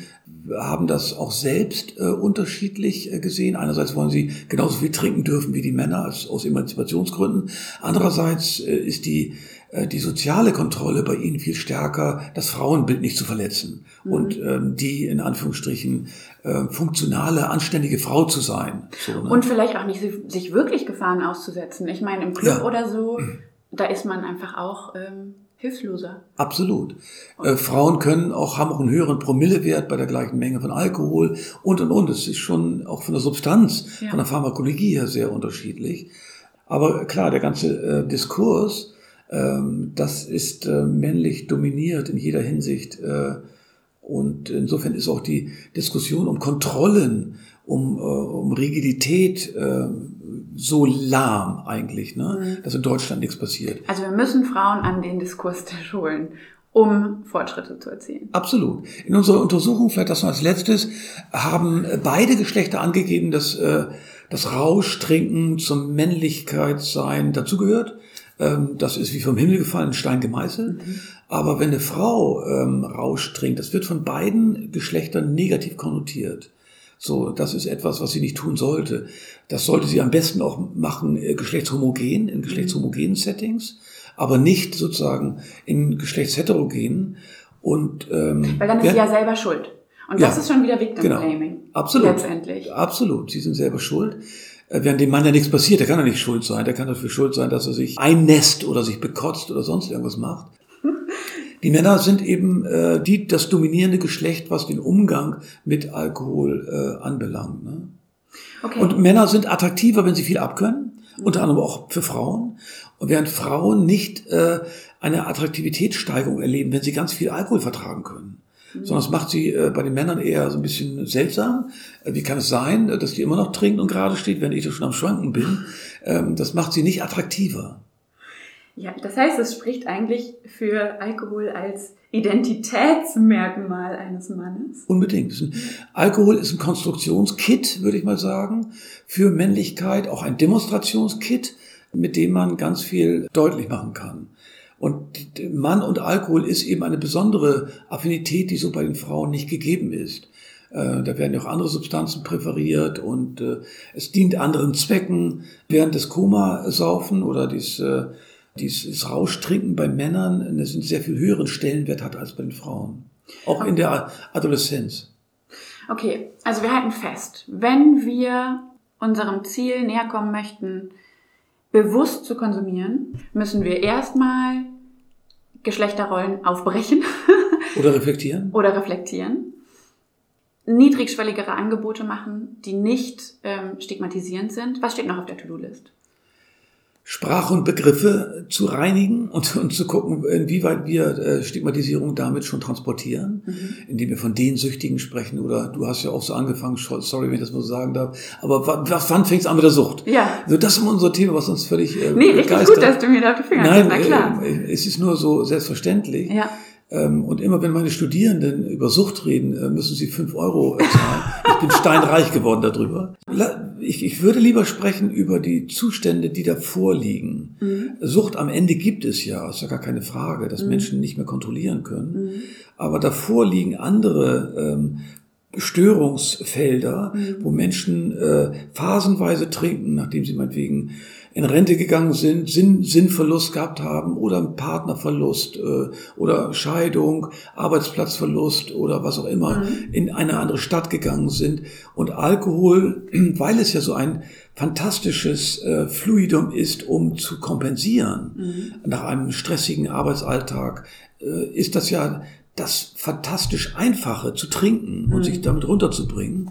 haben das auch selbst äh, unterschiedlich äh, gesehen. Einerseits wollen sie genauso viel trinken dürfen wie die Männer als, aus Emanzipationsgründen. Andererseits äh, ist die die soziale Kontrolle bei ihnen viel stärker, das Frauenbild nicht zu verletzen mhm. und ähm, die in Anführungsstrichen äh, funktionale, anständige Frau zu sein. So, ne? Und vielleicht auch nicht sich wirklich Gefahren auszusetzen. Ich meine, im Club ja. oder so, da ist man einfach auch ähm, hilfloser. Absolut. Äh, Frauen können auch, haben auch einen höheren Promillewert bei der gleichen Menge von Alkohol und und und. Es ist schon auch von der Substanz, ja. von der Pharmakologie her sehr unterschiedlich. Aber klar, der ganze äh, Diskurs, das ist äh, männlich dominiert in jeder Hinsicht. Äh, und insofern ist auch die Diskussion um Kontrollen, um, äh, um Rigidität so lahm eigentlich, ne? Mhm. dass in Deutschland nichts passiert. Also wir müssen Frauen an den Diskurstisch holen um Fortschritte zu erzielen. Absolut. In unserer Untersuchung, vielleicht das noch als letztes, haben beide Geschlechter angegeben, dass das Rauschtrinken zum Männlichkeitssein dazugehört. Ähm, das ist wie vom Himmel gefallen, Stein gemeißelt. Mhm. Aber wenn eine Frau ähm, Rausch trinkt, das wird von beiden Geschlechtern negativ konnotiert. So, das ist etwas, was sie nicht tun sollte. Das sollte sie am besten auch machen, äh, geschlechtshomogen, in geschlechtshomogenen Settings, aber nicht sozusagen in geschlechtsheterogenen. Und, ähm, Weil dann ist sie ja selber schuld. Und das ist schon wieder Victim genau. Blaming. Absolut. Letztendlich. Absolut. Sie sind selber schuld. Äh, während dem Mann ja nichts passiert, der kann ja nicht schuld sein. Der kann dafür schuld sein, dass er sich einnässt oder sich bekotzt oder sonst irgendwas macht. [laughs] Die Männer sind eben äh, die, das dominierende Geschlecht, was den Umgang mit Alkohol äh, anbelangt. Ne? Okay. Und Männer sind attraktiver, wenn sie viel abkönnen, unter anderem auch für Frauen. Und während Frauen nicht äh, eine Attraktivitätssteigerung erleben, wenn sie ganz viel Alkohol vertragen können sondern das macht sie äh, bei den Männern eher so ein bisschen seltsam. Äh, wie kann es sein, äh, dass die immer noch trinken und gerade steht, wenn ich schon am Schwanken bin? Ähm, das macht sie nicht attraktiver. Ja, das heißt, es spricht eigentlich für Alkohol als Identitätsmerkmal eines Mannes. Unbedingt. Alkohol ist ein Konstruktionskit, würde ich mal sagen, für Männlichkeit, auch ein Demonstrationskit, mit dem man ganz viel deutlich machen kann. Und Mann und Alkohol ist eben eine besondere Affinität, die so bei den Frauen nicht gegeben ist. Äh, da werden ja auch andere Substanzen präferiert und äh, es dient anderen Zwecken. Während des Koma-Saufen oder dies, äh, dieses Rauschtrinken bei Männern einen sehr viel höheren Stellenwert hat als bei den Frauen. Auch in der Adoleszenz. Okay, also wir halten fest, wenn wir unserem Ziel näher kommen möchten, bewusst zu konsumieren, müssen wir erstmal Geschlechterrollen aufbrechen. [laughs] Oder reflektieren. Oder reflektieren. Niedrigschwelligere Angebote machen, die nicht ähm, stigmatisierend sind. Was steht noch auf der To-Do-List? Sprache und Begriffe zu reinigen und, und zu gucken, inwieweit wir äh, Stigmatisierung damit schon transportieren, mhm. indem wir von den Süchtigen sprechen oder du hast ja auch so angefangen, sorry, wenn ich das mal so sagen darf, aber wann fängt es an mit der Sucht? Ja. So, das ist unser Thema, was uns völlig äh, Nee, richtig gut, dass du mir da die Finger Nein, Na klar. Äh, es ist nur so selbstverständlich. Ja. Ähm, und immer wenn meine Studierenden über Sucht reden, äh, müssen sie fünf Euro zahlen. Ich bin steinreich geworden darüber. Ich, ich würde lieber sprechen über die Zustände, die da vorliegen. Mhm. Sucht am Ende gibt es ja, ist ja gar keine Frage, dass mhm. Menschen nicht mehr kontrollieren können. Mhm. Aber davor liegen andere ähm, Störungsfelder, mhm. wo Menschen äh, phasenweise trinken, nachdem sie meinetwegen in Rente gegangen sind, Sinn, Sinnverlust gehabt haben oder Partnerverlust äh, oder Scheidung, Arbeitsplatzverlust oder was auch immer, mhm. in eine andere Stadt gegangen sind. Und Alkohol, [clears throat] weil es ja so ein fantastisches äh, Fluidum ist, um zu kompensieren mhm. nach einem stressigen Arbeitsalltag, äh, ist das ja das fantastisch Einfache zu trinken und mhm. sich damit runterzubringen,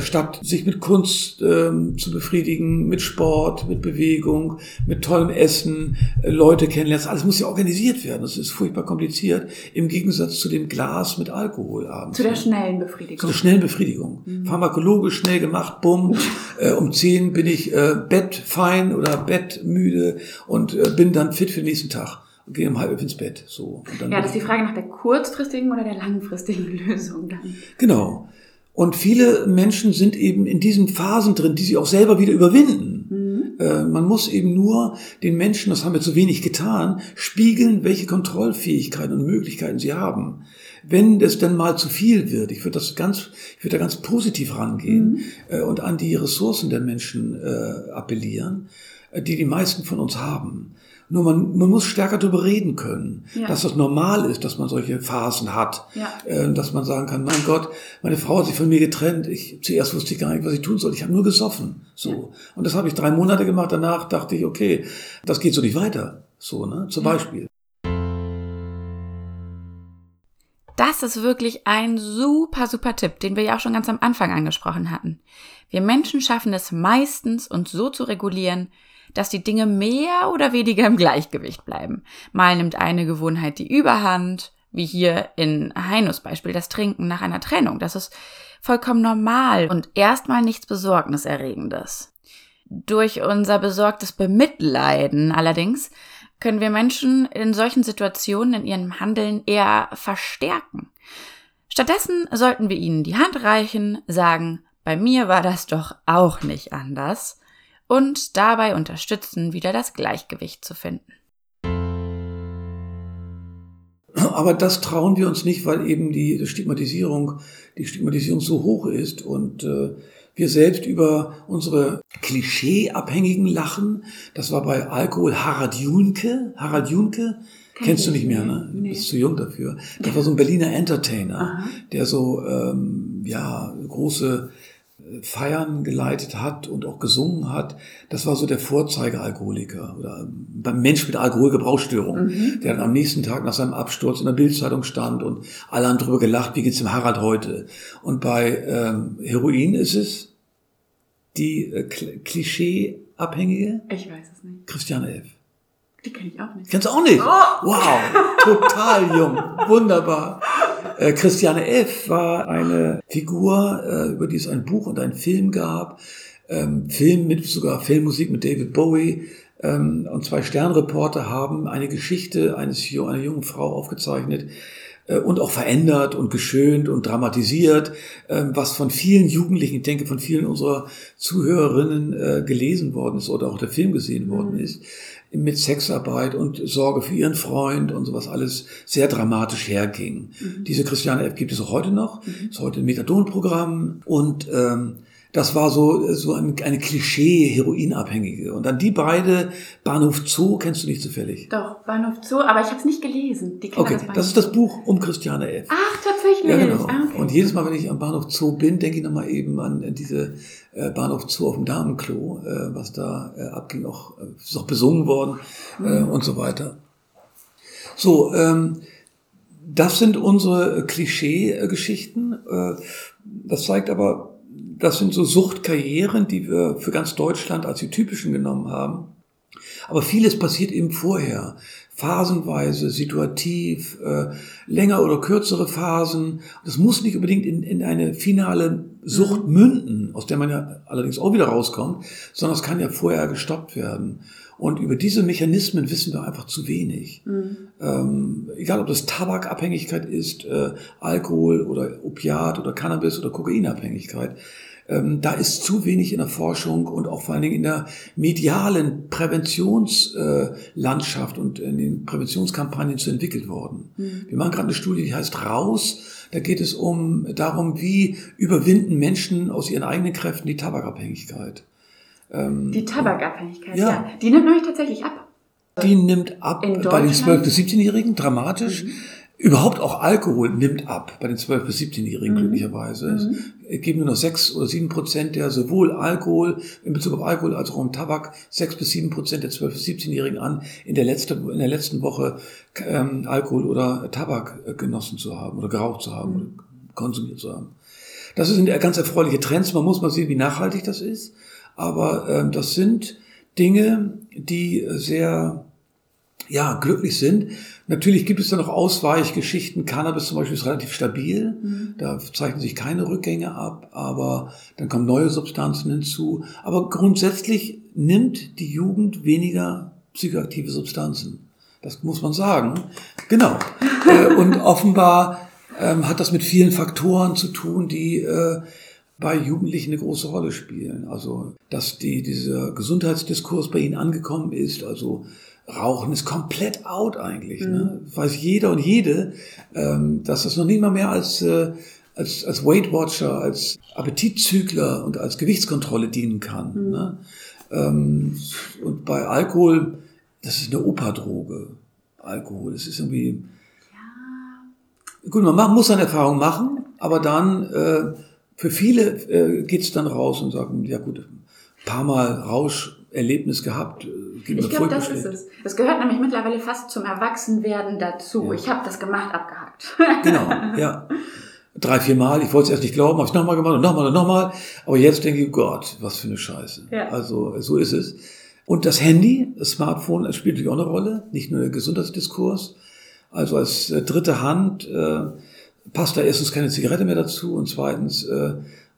statt sich mit Kunst ähm, zu befriedigen, mit Sport, mit Bewegung, mit tollem Essen, äh, Leute kennenlernen. Alles muss ja organisiert werden. Das ist furchtbar kompliziert. Im Gegensatz zu dem Glas mit Alkohol abends. Zu der schnellen Befriedigung. Zu der schnellen Befriedigung. Mhm. Pharmakologisch schnell gemacht, bumm. [laughs] äh, um zehn bin ich äh, bettfein oder bettmüde und äh, bin dann fit für den nächsten Tag und gehe um halb ins Bett. So. ja, das ist die Frage nach der kurzfristigen oder der langfristigen [laughs] Lösung dann. Genau. Und viele Menschen sind eben in diesen Phasen drin, die sie auch selber wieder überwinden. Mhm. Äh, man muss eben nur den Menschen, das haben wir zu wenig getan, spiegeln, welche Kontrollfähigkeiten und Möglichkeiten sie haben. Wenn das denn mal zu viel wird, ich würde das ganz, ich würde da ganz positiv rangehen mhm. äh, und an die Ressourcen der Menschen äh, appellieren, äh, die die meisten von uns haben. Nur man, man muss stärker darüber reden können, ja. dass das normal ist, dass man solche Phasen hat. Ja. Äh, dass man sagen kann, mein Gott, meine Frau hat sich von mir getrennt. Ich, zuerst wusste ich gar nicht, was ich tun soll. Ich habe nur gesoffen. So. Und das habe ich drei Monate gemacht. Danach dachte ich, okay, das geht so nicht weiter. So, ne? Zum Beispiel. Das ist wirklich ein super, super Tipp, den wir ja auch schon ganz am Anfang angesprochen hatten. Wir Menschen schaffen es meistens, uns so zu regulieren, dass die Dinge mehr oder weniger im Gleichgewicht bleiben. Mal nimmt eine Gewohnheit die Überhand, wie hier in Heinus Beispiel das Trinken nach einer Trennung. Das ist vollkommen normal und erstmal nichts Besorgniserregendes. Durch unser besorgtes Bemitleiden allerdings können wir Menschen in solchen Situationen in ihrem Handeln eher verstärken. Stattdessen sollten wir ihnen die Hand reichen, sagen, bei mir war das doch auch nicht anders und dabei unterstützen, wieder das Gleichgewicht zu finden. Aber das trauen wir uns nicht, weil eben die Stigmatisierung, die Stigmatisierung so hoch ist und äh, wir selbst über unsere Klischeeabhängigen lachen. Das war bei Alkohol Harald Junke. Harald Junke, Kenn kennst du nicht mehr, ne? Du bist zu jung dafür. Das war so ein Berliner Entertainer, Aha. der so ähm, ja große Feiern geleitet hat und auch gesungen hat, das war so der Vorzeigealkoholiker oder beim Mensch mit Alkoholgebrauchsstörung, mhm. der dann am nächsten Tag nach seinem Absturz in der Bildzeitung stand und alle haben drüber gelacht, wie geht's dem Harald heute? Und bei ähm, Heroin ist es die äh, Klischeeabhängige. Ich weiß es nicht. Christiane F. Die kenne ich auch nicht. Kennst du auch nicht? Oh. Wow, total jung, wunderbar. Äh, Christiane F. war eine Figur, äh, über die es ein Buch und ein Film gab. Ähm, Film mit sogar Filmmusik mit David Bowie. Ähm, und zwei Sternreporter haben eine Geschichte eines, einer jungen Frau aufgezeichnet und auch verändert und geschönt und dramatisiert, ähm, was von vielen Jugendlichen, ich denke von vielen unserer Zuhörerinnen äh, gelesen worden ist oder auch der Film gesehen worden mhm. ist mit Sexarbeit und Sorge für ihren Freund und sowas alles sehr dramatisch herging. Mhm. Diese Christiane App gibt es auch heute noch, mhm. ist heute ein Methadon-Programm und ähm, das war so, so ein, eine Klischee-Heroinabhängige. Und dann die beide, Bahnhof Zoo, kennst du nicht zufällig? Doch, Bahnhof Zoo, aber ich habe es nicht gelesen. Die okay, das, das, ist das Buch um Christiane F. Ach, tatsächlich? Ja, genau. Ah, okay. Und jedes Mal, wenn ich am Bahnhof Zoo bin, denke ich nochmal eben an diese äh, Bahnhof Zoo auf dem Damenklo, äh, was da äh, abging, auch, ist auch besungen worden mhm. und so weiter. So, ähm, das sind unsere Klischee-Geschichten. Das zeigt aber, das sind so Suchtkarrieren, die wir für ganz Deutschland als die typischen genommen haben. Aber vieles passiert eben vorher. Phasenweise, situativ, äh, länger oder kürzere Phasen. Das muss nicht unbedingt in, in eine finale Sucht mhm. münden, aus der man ja allerdings auch wieder rauskommt, sondern es kann ja vorher gestoppt werden. Und über diese Mechanismen wissen wir einfach zu wenig. Mhm. Ähm, egal, ob das Tabakabhängigkeit ist, äh, Alkohol oder Opiat oder Cannabis oder Kokainabhängigkeit. Ähm, da ist zu wenig in der Forschung und auch vor allen Dingen in der medialen Präventionslandschaft und in den Präventionskampagnen zu entwickelt worden. Mhm. Wir machen gerade eine Studie, die heißt Raus. Da geht es um darum, wie überwinden Menschen aus ihren eigenen Kräften die Tabakabhängigkeit. Ähm, die Tabakabhängigkeit, ja. ja. Die nimmt nämlich tatsächlich ab. Die nimmt ab bei den 12- bis 17-Jährigen dramatisch. Mhm Überhaupt auch Alkohol nimmt ab bei den 12- bis 17-Jährigen mhm. glücklicherweise. Mhm. Es geben nur noch 6 oder 7 Prozent der sowohl Alkohol, in Bezug auf Alkohol als auch um Tabak, 6 bis 7 Prozent der 12- bis 17-Jährigen an, in der, letzte, in der letzten Woche ähm, Alkohol oder Tabak äh, genossen zu haben oder geraucht zu haben mhm. oder konsumiert zu haben. Das sind ganz erfreuliche Trends. Man muss mal sehen, wie nachhaltig das ist. Aber ähm, das sind Dinge, die sehr ja, glücklich sind. Natürlich gibt es da noch Ausweichgeschichten. Cannabis zum Beispiel ist relativ stabil. Mhm. Da zeichnen sich keine Rückgänge ab, aber dann kommen neue Substanzen hinzu. Aber grundsätzlich nimmt die Jugend weniger psychoaktive Substanzen. Das muss man sagen. Genau. [laughs] Äh, und offenbar ähm, hat das mit vielen Faktoren zu tun, die äh, bei Jugendlichen eine große Rolle spielen. Also, dass die, dieser Gesundheitsdiskurs bei ihnen angekommen ist, also Rauchen ist komplett out eigentlich. Ne? Mhm. Ne? Weiß jeder und jede, ähm, dass das noch nicht mal mehr als, äh, als, als Weight Watcher, als Appetitzügler und als Gewichtskontrolle dienen kann. Mhm. Ne? Ähm, und bei Alkohol, das ist eine Opa-Droge. Alkohol, das ist irgendwie. Ja. Gut, man muss seine Erfahrung machen, aber dann äh, für viele äh, geht es dann raus und sagen, ja gut, ein paar Mal Rauscherlebnis gehabt, ich glaube, das ist es. Es gehört nämlich mittlerweile fast zum Erwachsenwerden dazu. Ja. Ich habe das gemacht, abgehakt. [laughs] genau, ja. Drei, vier Mal. Ich wollte es erst nicht glauben, habe ich nochmal gemacht und nochmal und nochmal. Aber jetzt denke ich, Gott, was für eine Scheiße. Ja. Also so ist es. Und das Handy, das Smartphone, das spielt natürlich auch eine Rolle. Nicht nur der Gesundheitsdiskurs. Also als äh, dritte Hand äh, passt da erstens keine Zigarette mehr dazu und zweitens äh,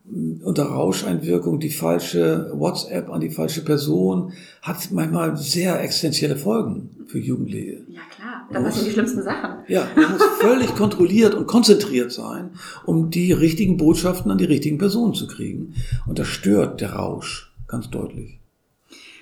unter Rauscheinwirkung die falsche WhatsApp an die falsche Person hat manchmal sehr existenzielle Folgen für Jugendliche. Ja klar, das sind die schlimmsten Sachen. Ja, man muss völlig [laughs] kontrolliert und konzentriert sein, um die richtigen Botschaften an die richtigen Personen zu kriegen. Und das stört der Rausch ganz deutlich.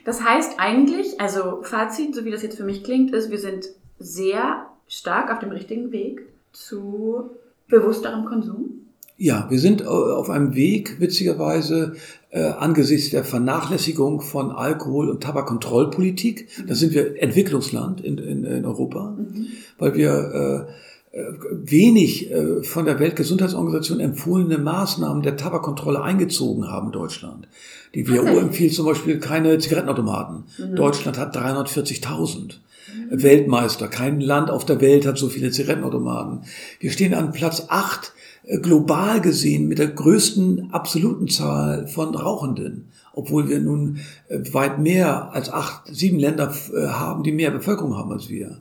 Das heißt eigentlich, also Fazit, so wie das jetzt für mich klingt, ist, wir sind sehr stark auf dem richtigen Weg zu bewussterem Konsum. Ja, wir sind auf einem Weg, witzigerweise, äh, angesichts der Vernachlässigung von Alkohol- und Tabakkontrollpolitik. Da sind wir Entwicklungsland in, in, in Europa, mhm. weil wir äh, äh, wenig äh, von der Weltgesundheitsorganisation empfohlene Maßnahmen der Tabakkontrolle eingezogen haben in Deutschland. Die WHO empfiehlt zum Beispiel keine Zigarettenautomaten. Mhm. Deutschland hat 340.000. Mhm. Weltmeister. Kein Land auf der Welt hat so viele Zigarettenautomaten. Wir stehen an Platz acht äh, global gesehen mit der größten absoluten Zahl von Rauchenden, obwohl wir nun äh, weit mehr als acht, sieben Länder äh, haben, die mehr Bevölkerung haben als wir.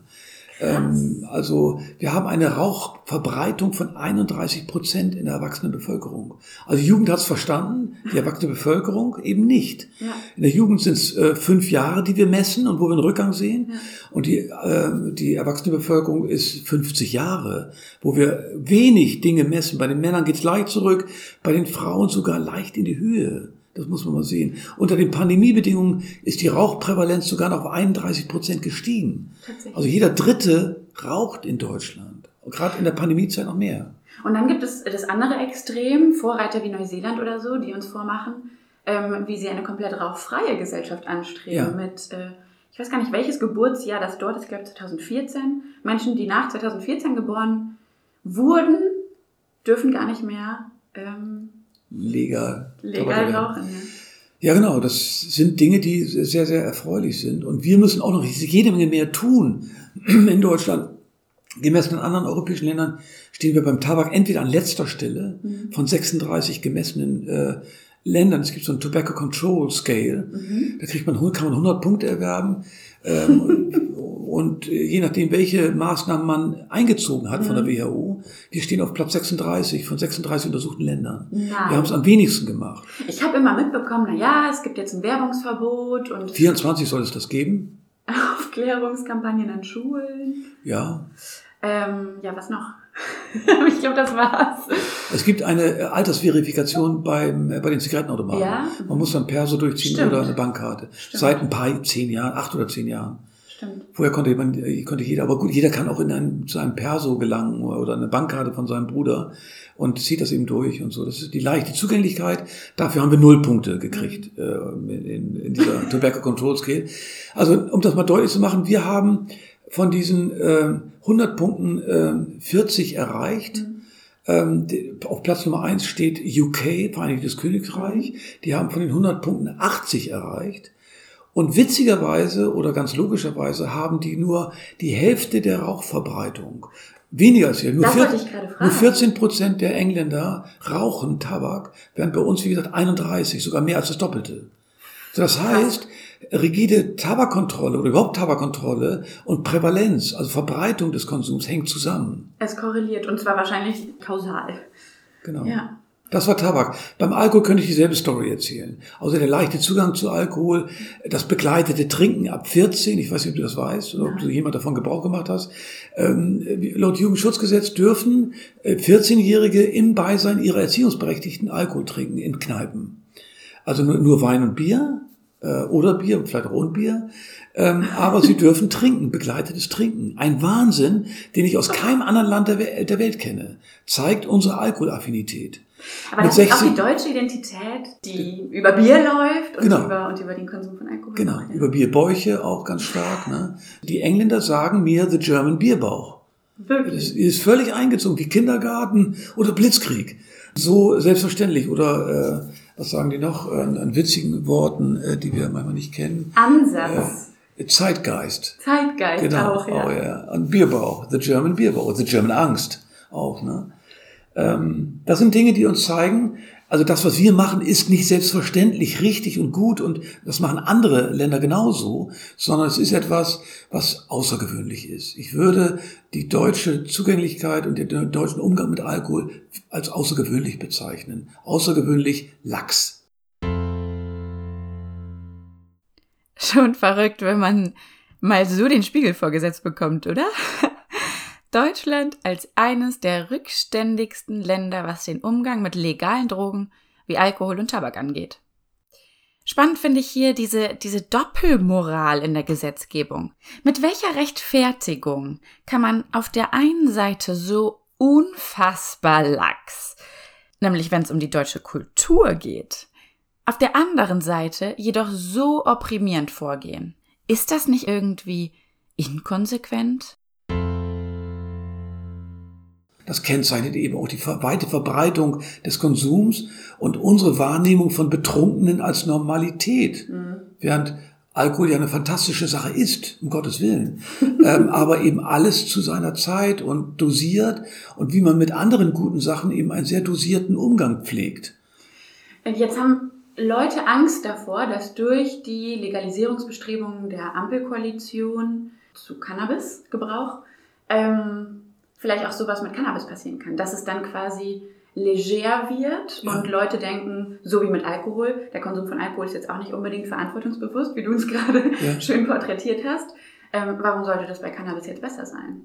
Ähm, also wir haben eine Rauchverbreitung von 31 Prozent in der erwachsenen Bevölkerung. Also die Jugend hat es verstanden, die erwachsene Bevölkerung eben nicht. Ja. In der Jugend sind es äh, fünf Jahre, die wir messen und wo wir einen Rückgang sehen. Ja. Und die, äh, die erwachsene Bevölkerung ist 50 Jahre, wo wir wenig Dinge messen. Bei den Männern geht es leicht zurück, bei den Frauen sogar leicht in die Höhe. Das muss man mal sehen. Unter den Pandemiebedingungen ist die Rauchprävalenz sogar noch auf 31 Prozent gestiegen. Also jeder Dritte raucht in Deutschland. Und gerade in der Pandemiezeit noch mehr. Und dann gibt es das andere Extrem, Vorreiter wie Neuseeland oder so, die uns vormachen, ähm, wie sie eine komplett rauchfreie Gesellschaft anstreben. Ja. Mit, äh, ich weiß gar nicht, welches Geburtsjahr das dort ist, ich glaube 2014. Menschen, die nach 2014 geboren wurden, dürfen gar nicht mehr ähm, legal, legal rauchen. Ja. ja, genau. Das sind Dinge, die sehr, sehr erfreulich sind. Und wir müssen auch noch jede Menge mehr tun [clears throat] in Deutschland. Gemessen in anderen europäischen Ländern stehen wir beim Tabak entweder an letzter Stelle mhm. von 36 gemessenen äh, Ländern. Es gibt so ein Tobacco Control Scale. Mhm. Da kriegt man, kann man 100 Punkte erwerben. Ähm, [laughs] und äh, je nachdem, welche Maßnahmen man eingezogen hat von der mhm. WHO, wir stehen auf Platz 36 von 36 untersuchten Ländern. Nein. Wir haben es am wenigsten gemacht. Ich habe immer mitbekommen, na ja, es gibt jetzt ein Werbungsverbot und 24 soll es das geben. [laughs] Aufklärungskampagnen an Schulen. Ja. Ähm, ja, was noch? [laughs] ich glaube, das war's. Es gibt eine äh, Altersverifikation beim, äh, bei den Zigarettenautomaten. Ja? Man muss dann Perso durchziehen Stimmt. oder eine Bankkarte. Stimmt. Seit ein paar, zehn Jahren, acht oder zehn Jahren. Stimmt. Vorher konnte, man, konnte jeder, aber gut, jeder kann auch in ein, zu einem Perso gelangen oder eine Bankkarte von seinem Bruder und zieht das eben durch und so. Das ist die leichte Zugänglichkeit. Dafür haben wir null Punkte gekriegt mhm. äh, in, in dieser Tobacco Control Scale. Also um das mal deutlich zu machen, wir haben von diesen äh, 100 Punkten äh, 40 erreicht. Mhm. Ähm, auf Platz Nummer eins steht UK, Vereinigtes Königreich. Die haben von den 100 Punkten 80 erreicht. Und witzigerweise oder ganz logischerweise haben die nur die Hälfte der Rauchverbreitung. Weniger als hier. Nur, vier, nur 14 Prozent der Engländer rauchen Tabak, während bei uns, wie gesagt, 31, sogar mehr als das Doppelte. Das heißt, rigide Tabakkontrolle oder überhaupt Tabakkontrolle und Prävalenz, also Verbreitung des Konsums, hängt zusammen. Es korreliert und zwar wahrscheinlich kausal. Genau. Ja. Das war Tabak. Beim Alkohol könnte ich dieselbe Story erzählen. Also der leichte Zugang zu Alkohol, das begleitete Trinken ab 14, ich weiß nicht, ob du das weißt oder ob du jemand davon Gebrauch gemacht hast. Ähm, laut Jugendschutzgesetz dürfen 14-Jährige äh, im Beisein ihrer Erziehungsberechtigten Alkohol trinken in Kneipen. Also nur, nur Wein und Bier äh, oder Bier, vielleicht auch ohne Bier. Ähm, aber sie dürfen [laughs] trinken, begleitetes Trinken. Ein Wahnsinn, den ich aus keinem anderen Land der, der Welt kenne. Zeigt unsere Alkoholaffinität. Aber das 16, ist auch die deutsche Identität, die über Bier läuft und, genau. über, und über den Konsum von Alkohol. Genau, ja. über Bierbäuche auch ganz stark. Ne? Die Engländer sagen mir The German Bierbauch. Wirklich? Das ist völlig eingezogen, wie Kindergarten oder Blitzkrieg. So selbstverständlich. Oder äh, was sagen die noch an, an witzigen Worten, äh, die wir manchmal nicht kennen? Ansatz. Äh, Zeitgeist. Zeitgeist genau, auch, ja. Auch, ja. Und Bierbauch, The German Bierbauch, The German Angst auch. Ne? Ähm, das sind Dinge, die uns zeigen, also das, was wir machen, ist nicht selbstverständlich richtig und gut und das machen andere Länder genauso, sondern es ist etwas, was außergewöhnlich ist. Ich würde die deutsche Zugänglichkeit und den deutschen Umgang mit Alkohol als außergewöhnlich bezeichnen. Außergewöhnlich lax. Schon verrückt, wenn man mal so den Spiegel vorgesetzt bekommt, oder? [laughs] Deutschland als eines der rückständigsten Länder, was den Umgang mit legalen Drogen wie Alkohol und Tabak angeht. Spannend finde ich hier diese, diese Doppelmoral in der Gesetzgebung. Mit welcher Rechtfertigung kann man auf der einen Seite so unfassbar lax, nämlich wenn es um die deutsche Kultur geht, auf der anderen Seite jedoch so opprimierend vorgehen? Ist das nicht irgendwie inkonsequent? Das kennzeichnet eben auch die weite Verbreitung des Konsums und unsere Wahrnehmung von Betrunkenen als Normalität. Mhm. Während Alkohol ja eine fantastische Sache ist, um Gottes Willen. [laughs] ähm, aber eben alles zu seiner Zeit und dosiert und wie man mit anderen guten Sachen eben einen sehr dosierten Umgang pflegt. Und jetzt haben Leute Angst davor, dass durch die Legalisierungsbestrebungen der Ampelkoalition zu Cannabisgebrauch ähm, vielleicht auch sowas mit Cannabis passieren kann, dass es dann quasi leger wird und Leute denken, so wie mit Alkohol, der Konsum von Alkohol ist jetzt auch nicht unbedingt verantwortungsbewusst, wie du uns [laughs] gerade ja. schön porträtiert hast. Ähm, warum sollte das bei Cannabis jetzt besser sein?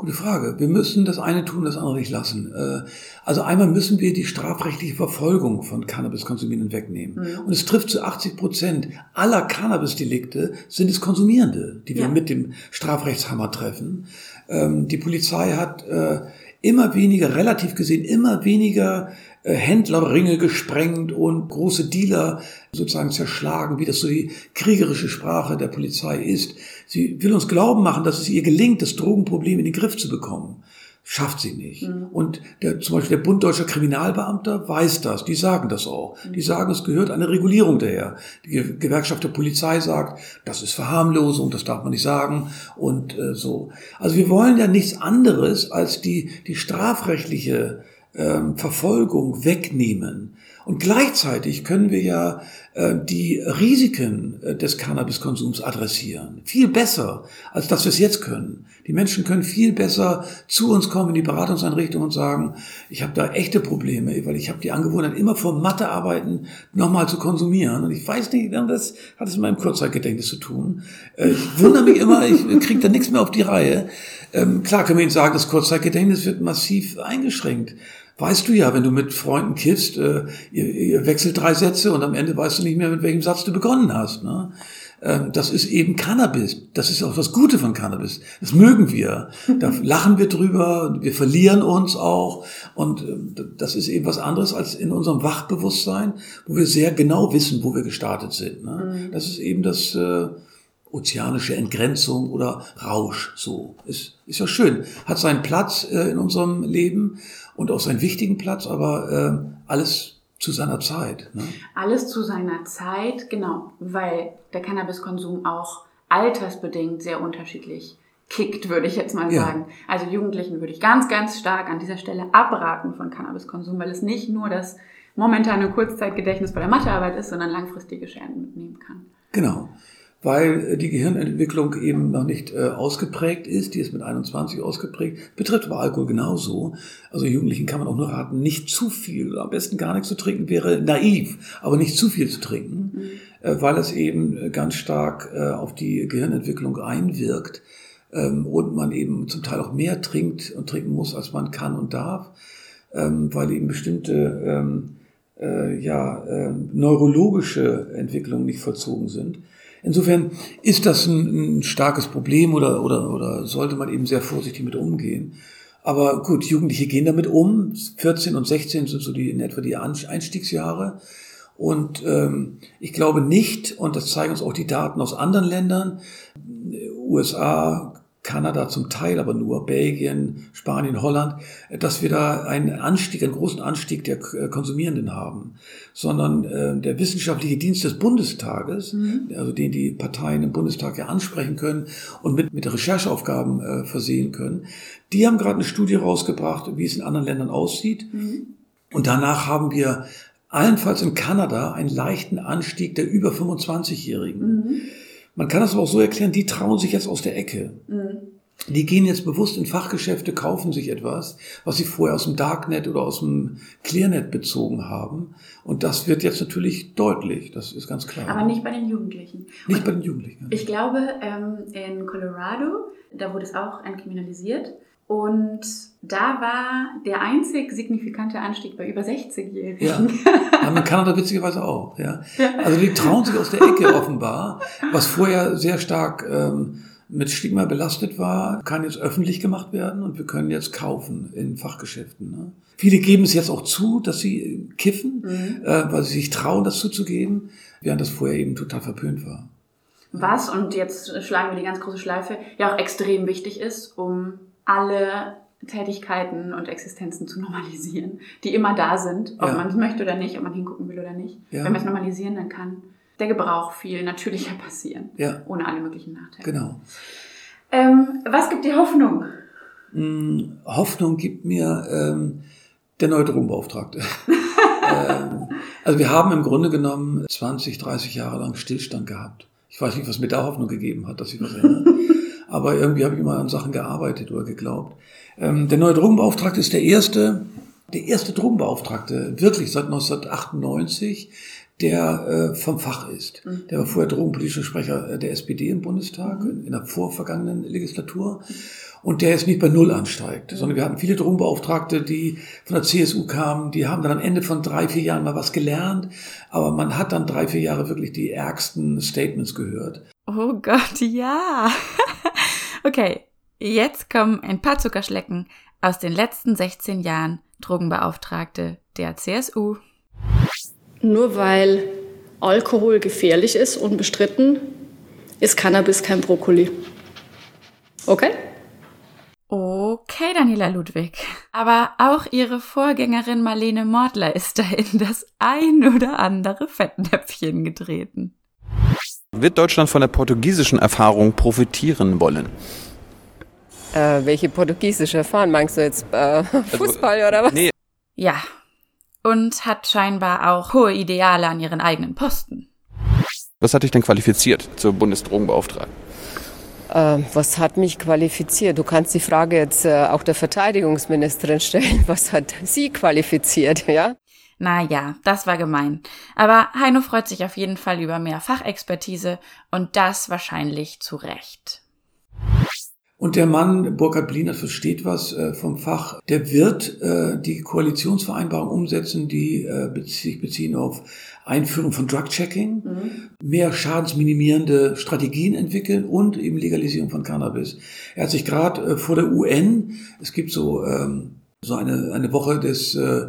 Gute Frage. Wir müssen das eine tun, das andere nicht lassen. Äh, also einmal müssen wir die strafrechtliche Verfolgung von Cannabiskonsumierenden wegnehmen. Mhm. Und es trifft zu 80 Prozent aller Cannabisdelikte sind es Konsumierende, die wir ja. mit dem Strafrechtshammer treffen. Ähm, die Polizei hat äh, immer weniger, relativ gesehen, immer weniger äh, Händlerringe gesprengt und große Dealer sozusagen zerschlagen, wie das so die kriegerische Sprache der Polizei ist. Sie will uns glauben machen, dass es ihr gelingt, das Drogenproblem in den Griff zu bekommen. Schafft sie nicht. Mhm. Und der, zum Beispiel der Bund Deutscher Kriminalbeamter weiß das. Die sagen das auch. Mhm. Die sagen, es gehört eine Regulierung daher. Die Gewerkschaft der Polizei sagt, das ist Verharmlosung, das darf man nicht sagen und äh, so. Also wir wollen ja nichts anderes als die, die strafrechtliche ähm, Verfolgung wegnehmen. Und gleichzeitig können wir ja äh, die Risiken äh, des Cannabiskonsums adressieren. Viel besser, als dass wir es jetzt können. Die Menschen können viel besser zu uns kommen in die Beratungseinrichtung und sagen, ich habe da echte Probleme, weil ich habe die Angewohnheit, immer vor Mathearbeiten nochmal zu konsumieren. Und ich weiß nicht, das hat es mit meinem Kurzzeitgedächtnis zu tun. Äh, ich wundere mich immer, ich kriege da nichts mehr auf die Reihe. Ähm, klar können wir Ihnen sagen, das Kurzzeitgedächtnis wird massiv eingeschränkt weißt du ja, wenn du mit Freunden kiffst, äh, ihr, ihr wechselt drei Sätze und am Ende weißt du nicht mehr, mit welchem Satz du begonnen hast. Ne? Ähm, das ist eben Cannabis. Das ist auch das Gute von Cannabis. Das mögen wir. Da [laughs] lachen wir drüber, wir verlieren uns auch. Und äh, das ist eben was anderes als in unserem Wachbewusstsein, wo wir sehr genau wissen, wo wir gestartet sind. Ne? Mhm. Das ist eben das äh, ozeanische Entgrenzung oder Rausch. So ist ist ja schön, hat seinen Platz äh, in unserem Leben und auch seinen wichtigen Platz, aber äh, alles zu seiner Zeit. Ne? Alles zu seiner Zeit, genau, weil der Cannabiskonsum auch altersbedingt sehr unterschiedlich kickt, würde ich jetzt mal sagen. Ja. Also Jugendlichen würde ich ganz, ganz stark an dieser Stelle abraten von Cannabiskonsum, weil es nicht nur das momentane Kurzzeitgedächtnis bei der Mathearbeit ist, sondern langfristige Schäden mitnehmen kann. Genau weil äh, die Gehirnentwicklung eben noch nicht äh, ausgeprägt ist. Die ist mit 21 ausgeprägt. Betrifft aber Alkohol genauso. Also Jugendlichen kann man auch nur raten, nicht zu viel oder am besten gar nichts zu trinken wäre naiv, aber nicht zu viel zu trinken, mhm. äh, weil es eben äh, ganz stark äh, auf die Gehirnentwicklung einwirkt ähm, und man eben zum Teil auch mehr trinkt und trinken muss, als man kann und darf, ähm, weil eben bestimmte ähm, äh, ja, äh, neurologische Entwicklungen nicht vollzogen sind. Insofern ist das ein, ein starkes Problem oder, oder, oder sollte man eben sehr vorsichtig mit umgehen. Aber gut, Jugendliche gehen damit um. 14 und 16 sind so die in etwa die Einstiegsjahre. Und ähm, ich glaube nicht, und das zeigen uns auch die Daten aus anderen Ländern, USA, Kanada zum Teil, aber nur Belgien, Spanien, Holland, dass wir da einen Anstieg, einen großen Anstieg der äh, Konsumierenden haben, sondern äh, der wissenschaftliche Dienst des Bundestages, mhm. also den die Parteien im Bundestag ja ansprechen können und mit, mit Rechercheaufgaben äh, versehen können, die haben gerade eine Studie rausgebracht, wie es in anderen Ländern aussieht. Mhm. Und danach haben wir allenfalls in Kanada einen leichten Anstieg der über 25-Jährigen. Mhm. Man kann das aber auch so erklären, die trauen sich jetzt aus der Ecke. Mhm. Die gehen jetzt bewusst in Fachgeschäfte, kaufen sich etwas, was sie vorher aus dem Darknet oder aus dem Clearnet bezogen haben. Und das wird jetzt natürlich deutlich, das ist ganz klar. Aber nicht bei den Jugendlichen. Nicht Und bei den Jugendlichen. Ich glaube, ähm, in Colorado, da wurde es auch entkriminalisiert. Und da war der einzig signifikante Anstieg bei über 60-Jährigen. Ja, ja man kann da witzigerweise auch. Ja. Also die trauen sich aus der Ecke [laughs] offenbar, was vorher sehr stark ähm, mit Stigma belastet war, kann jetzt öffentlich gemacht werden und wir können jetzt kaufen in Fachgeschäften. Ne? Viele geben es jetzt auch zu, dass sie kiffen, mhm. äh, weil sie sich trauen, das zuzugeben, während das vorher eben total verpönt war. Was, und jetzt schlagen wir die ganz große Schleife, ja auch extrem wichtig ist, um alle Tätigkeiten und Existenzen zu normalisieren, die immer da sind, ob ja. man es möchte oder nicht, ob man hingucken will oder nicht. Ja. Wenn wir es normalisieren, dann kann der Gebrauch viel natürlicher passieren, ja. ohne alle möglichen Nachteile. Genau. Ähm, was gibt dir Hoffnung? Hm, Hoffnung gibt mir ähm, der neue Drogenbeauftragte. [laughs] ähm, also wir haben im Grunde genommen 20, 30 Jahre lang Stillstand gehabt. Ich weiß nicht, was mir da Hoffnung gegeben hat, dass sich was ändert [laughs] aber irgendwie habe ich immer an Sachen gearbeitet oder geglaubt. Ähm, der neue Drogenbeauftragte ist der erste, der erste Drogenbeauftragte, wirklich seit 1998, der äh, vom Fach ist. Mhm. Der war vorher drogenpolitischer Sprecher der SPD im Bundestag mhm. in der vorvergangenen Legislatur. Und der jetzt nicht bei Null ansteigt, sondern wir hatten viele Drogenbeauftragte, die von der CSU kamen, die haben dann am Ende von drei, vier Jahren mal was gelernt, aber man hat dann drei, vier Jahre wirklich die ärgsten Statements gehört. Oh Gott, ja. [laughs] Okay, jetzt kommen ein paar Zuckerschlecken aus den letzten 16 Jahren Drogenbeauftragte der CSU. Nur weil Alkohol gefährlich ist, unbestritten, ist Cannabis kein Brokkoli. Okay? Okay, Daniela Ludwig. Aber auch ihre Vorgängerin Marlene Mordler ist da in das ein oder andere Fettnäpfchen getreten. Wird Deutschland von der portugiesischen Erfahrung profitieren wollen? Äh, welche portugiesische Erfahrung? Meinst du jetzt äh, also, Fußball oder was? Nee. Ja. Und hat scheinbar auch hohe Ideale an ihren eigenen Posten. Was hat dich denn qualifiziert zur Bundesdrogenbeauftragten? Äh, was hat mich qualifiziert? Du kannst die Frage jetzt äh, auch der Verteidigungsministerin stellen. [laughs] Was hat sie qualifiziert, ja? Naja, das war gemein. Aber Heino freut sich auf jeden Fall über mehr Fachexpertise und das wahrscheinlich zu Recht. Und der Mann, Burkhard Blinert, versteht was äh, vom Fach. Der wird äh, die Koalitionsvereinbarung umsetzen, die äh, sich beziehen auf Einführung von Drug-Checking, mhm. mehr schadensminimierende Strategien entwickeln und eben Legalisierung von Cannabis. Er hat sich gerade äh, vor der UN, es gibt so ähm, so eine, eine Woche des äh,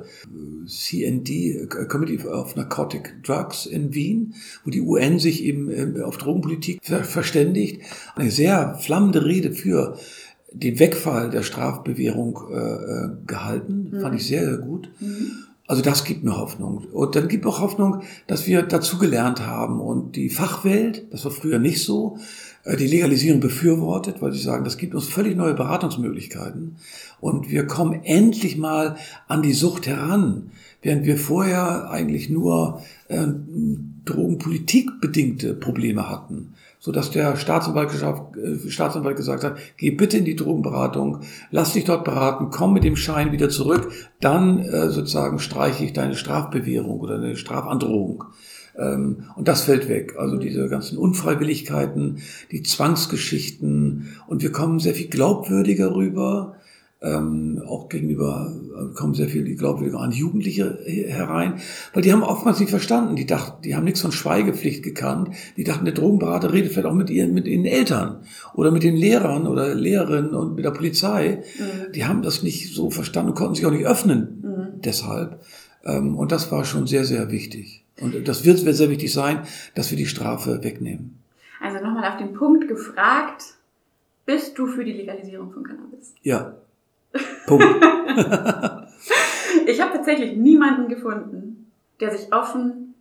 CND, Committee of Narcotic Drugs in Wien, wo die UN sich eben äh, auf Drogenpolitik ver verständigt. Eine sehr flammende Rede für den Wegfall der Strafbewährung äh, äh gehalten. Mhm. Fand ich sehr, sehr gut. Mhm. Also das gibt mir Hoffnung. Und dann gibt auch Hoffnung, dass wir dazugelernt haben. Und die Fachwelt, das war früher nicht so, äh, die Legalisierung befürwortet, weil sie sagen, das gibt uns völlig neue Beratungsmöglichkeiten. Und wir kommen endlich mal an die Sucht heran, während wir vorher eigentlich nur äh, drogenpolitikbedingte Probleme hatten so dass der Staatsanwalt, äh, Staatsanwalt gesagt hat, geh bitte in die Drogenberatung, lass dich dort beraten, komm mit dem Schein wieder zurück, dann äh, sozusagen streiche ich deine Strafbewährung oder eine Strafandrohung. Ähm, und das fällt weg. Also diese ganzen Unfreiwilligkeiten, die Zwangsgeschichten und wir kommen sehr viel glaubwürdiger rüber ähm, auch gegenüber äh, kommen sehr viele, glaubwürdig an Jugendliche herein, weil die haben oftmals nicht verstanden. Die dachten, die haben nichts von Schweigepflicht gekannt. Die dachten, der Drogenberater redet vielleicht auch mit ihren, mit ihren Eltern oder mit den Lehrern oder Lehrerinnen und mit der Polizei. Mhm. Die haben das nicht so verstanden und konnten sich auch nicht öffnen. Mhm. Deshalb. Ähm, und das war schon sehr, sehr wichtig. Und das wird sehr wichtig sein, dass wir die Strafe wegnehmen. Also nochmal auf den Punkt gefragt, bist du für die Legalisierung von Cannabis? Ja. Punkt. [laughs] ich habe tatsächlich niemanden gefunden, der sich offen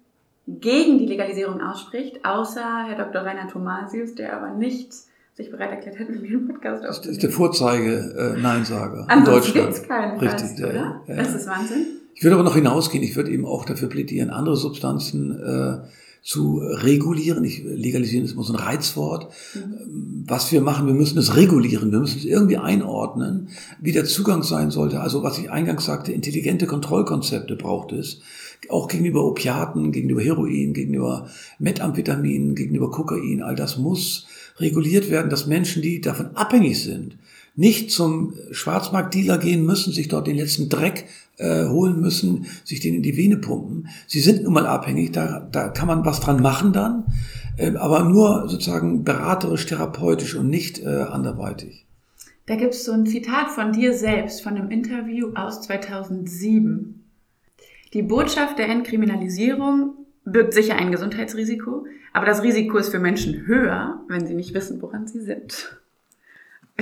gegen die Legalisierung ausspricht, außer Herr Dr. Rainer Thomasius, der aber nicht sich bereit erklärt hat, mit mir einen Podcast aufzunehmen. Das ist der Vorzeige-Neinsager äh, in Deutschland. Gibt's keinen Richtig, Fast? Ja, ja. Das ist Wahnsinn. Ich würde aber noch hinausgehen. Ich würde eben auch dafür plädieren, andere Substanzen äh, zu regulieren. Ich, legalisieren ist immer so ein Reizwort. Mhm. Was wir machen, wir müssen es regulieren. Wir müssen es irgendwie einordnen, wie der Zugang sein sollte. Also was ich eingangs sagte, intelligente Kontrollkonzepte braucht es. Auch gegenüber Opiaten, gegenüber Heroin, gegenüber Methamphetamin, gegenüber Kokain. All das muss reguliert werden, dass Menschen, die davon abhängig sind, nicht zum Schwarzmarktdealer gehen müssen, sich dort den letzten Dreck äh, holen müssen, sich den in die Vene pumpen. Sie sind nun mal abhängig, da, da kann man was dran machen dann, äh, aber nur sozusagen beraterisch, therapeutisch und nicht äh, anderweitig. Da gibt es so ein Zitat von dir selbst, von einem Interview aus 2007. Die Botschaft der Entkriminalisierung birgt sicher ein Gesundheitsrisiko, aber das Risiko ist für Menschen höher, wenn sie nicht wissen, woran sie sind.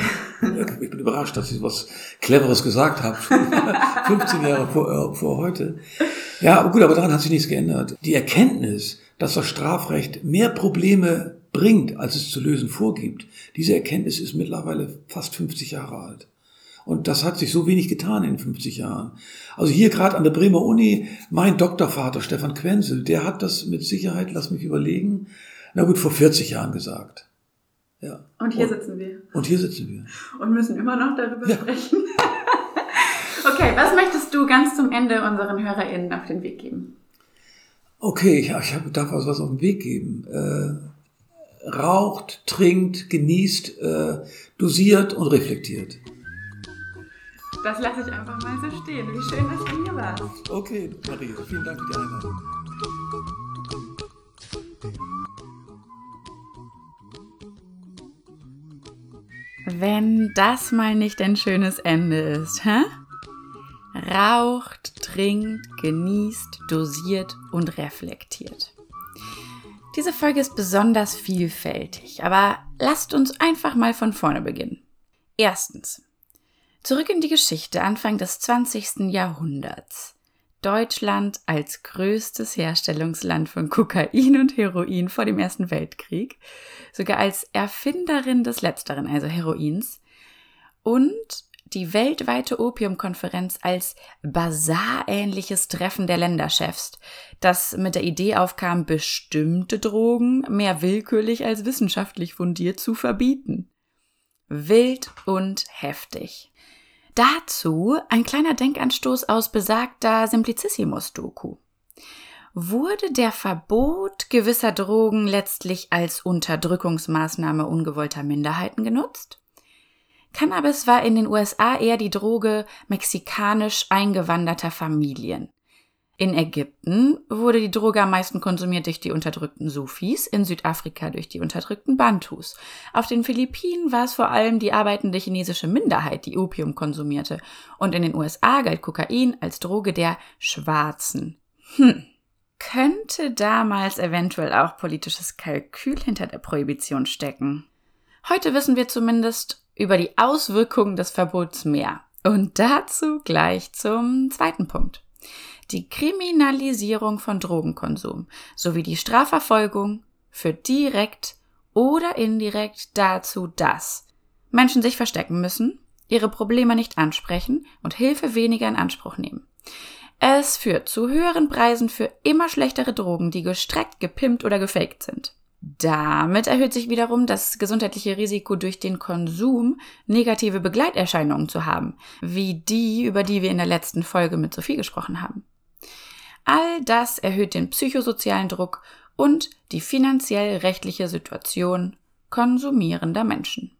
[laughs] Ich bin überrascht, dass ich was Cleveres gesagt habe. [laughs] 15 Jahre vor, äh, vor heute. Ja, gut, aber daran hat sich nichts geändert. Die Erkenntnis, dass das Strafrecht mehr Probleme bringt, als es zu lösen vorgibt, diese Erkenntnis ist mittlerweile fast 50 Jahre alt. Und das hat sich so wenig getan in 50 Jahren. Also hier gerade an der Bremer Uni, mein Doktorvater Stefan Quenzel, der hat das mit Sicherheit, lass mich überlegen, na gut, vor 40 Jahren gesagt. Ja. Und hier und, sitzen wir. Und hier sitzen wir. Und müssen immer noch darüber ja. sprechen. [laughs] okay, was möchtest du ganz zum Ende unseren HörerInnen auf den Weg geben? Okay, ich, ich hab, darf was auf den Weg geben. Äh, raucht, trinkt, genießt, äh, dosiert und reflektiert. Das lasse ich einfach mal so stehen. Wie schön, dass du hier warst. Okay, Maria, vielen Dank für die Einladung. Wenn das mal nicht ein schönes Ende ist, hä? Raucht, trinkt, genießt, dosiert und reflektiert. Diese Folge ist besonders vielfältig, aber lasst uns einfach mal von vorne beginnen. Erstens. Zurück in die Geschichte Anfang des 20. Jahrhunderts. Deutschland als größtes Herstellungsland von Kokain und Heroin vor dem Ersten Weltkrieg, sogar als Erfinderin des letzteren, also Heroins, und die weltweite Opiumkonferenz als basarähnliches Treffen der Länderchefs, das mit der Idee aufkam, bestimmte Drogen mehr willkürlich als wissenschaftlich fundiert zu verbieten. Wild und heftig. Dazu ein kleiner Denkanstoß aus besagter Simplicissimus-Doku. Wurde der Verbot gewisser Drogen letztlich als Unterdrückungsmaßnahme ungewollter Minderheiten genutzt? Cannabis war in den USA eher die Droge mexikanisch eingewanderter Familien. In Ägypten wurde die Droge am meisten konsumiert durch die unterdrückten Sufis, in Südafrika durch die unterdrückten Bantus. Auf den Philippinen war es vor allem die arbeitende chinesische Minderheit, die Opium konsumierte. Und in den USA galt Kokain als Droge der Schwarzen. Hm. Könnte damals eventuell auch politisches Kalkül hinter der Prohibition stecken? Heute wissen wir zumindest über die Auswirkungen des Verbots mehr. Und dazu gleich zum zweiten Punkt die Kriminalisierung von Drogenkonsum sowie die Strafverfolgung führt direkt oder indirekt dazu, dass Menschen sich verstecken müssen, ihre Probleme nicht ansprechen und Hilfe weniger in Anspruch nehmen. Es führt zu höheren Preisen für immer schlechtere Drogen, die gestreckt, gepimpt oder gefaked sind. Damit erhöht sich wiederum das gesundheitliche Risiko durch den Konsum, negative Begleiterscheinungen zu haben, wie die, über die wir in der letzten Folge mit Sophie gesprochen haben. All das erhöht den psychosozialen Druck und die finanziell-rechtliche Situation konsumierender Menschen.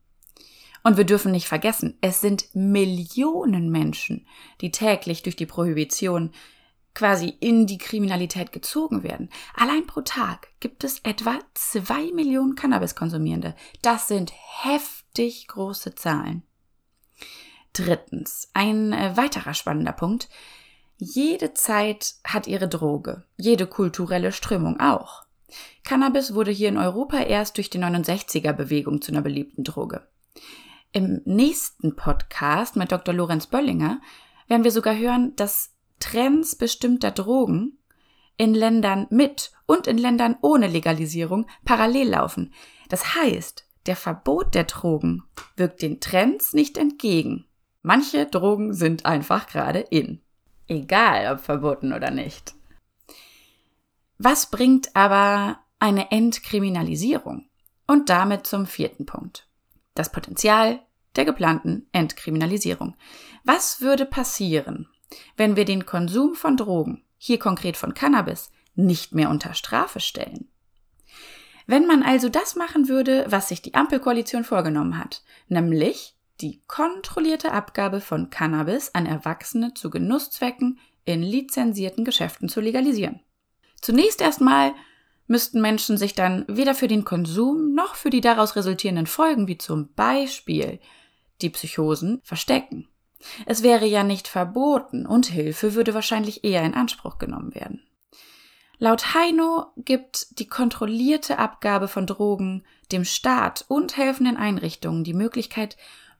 Und wir dürfen nicht vergessen, es sind Millionen Menschen, die täglich durch die Prohibition quasi in die Kriminalität gezogen werden. Allein pro Tag gibt es etwa zwei Millionen Cannabiskonsumierende. Das sind heftig große Zahlen. Drittens, ein äh, weiterer spannender Punkt. Jede Zeit hat ihre Droge, jede kulturelle Strömung auch. Cannabis wurde hier in Europa erst durch die 69er-Bewegung zu einer beliebten Droge. Im nächsten Podcast mit Dr. Lorenz Böllinger werden wir sogar hören, dass Trends bestimmter Drogen in Ländern mit und in Ländern ohne Legalisierung parallel laufen. Das heißt, der Verbot der Drogen wirkt den Trends nicht entgegen. Manche Drogen sind einfach gerade in. Egal, ob verboten oder nicht. Was bringt aber eine Entkriminalisierung? Und damit zum vierten Punkt. Das Potenzial der geplanten Entkriminalisierung. Was würde passieren, wenn wir den Konsum von Drogen, hier konkret von Cannabis, nicht mehr unter Strafe stellen? Wenn man also das machen würde, was sich die Ampelkoalition vorgenommen hat, nämlich die kontrollierte Abgabe von Cannabis an Erwachsene zu Genusszwecken in lizenzierten Geschäften zu legalisieren. Zunächst erstmal müssten Menschen sich dann weder für den Konsum noch für die daraus resultierenden Folgen, wie zum Beispiel die Psychosen, verstecken. Es wäre ja nicht verboten und Hilfe würde wahrscheinlich eher in Anspruch genommen werden. Laut Heino gibt die kontrollierte Abgabe von Drogen dem Staat und helfenden Einrichtungen die Möglichkeit,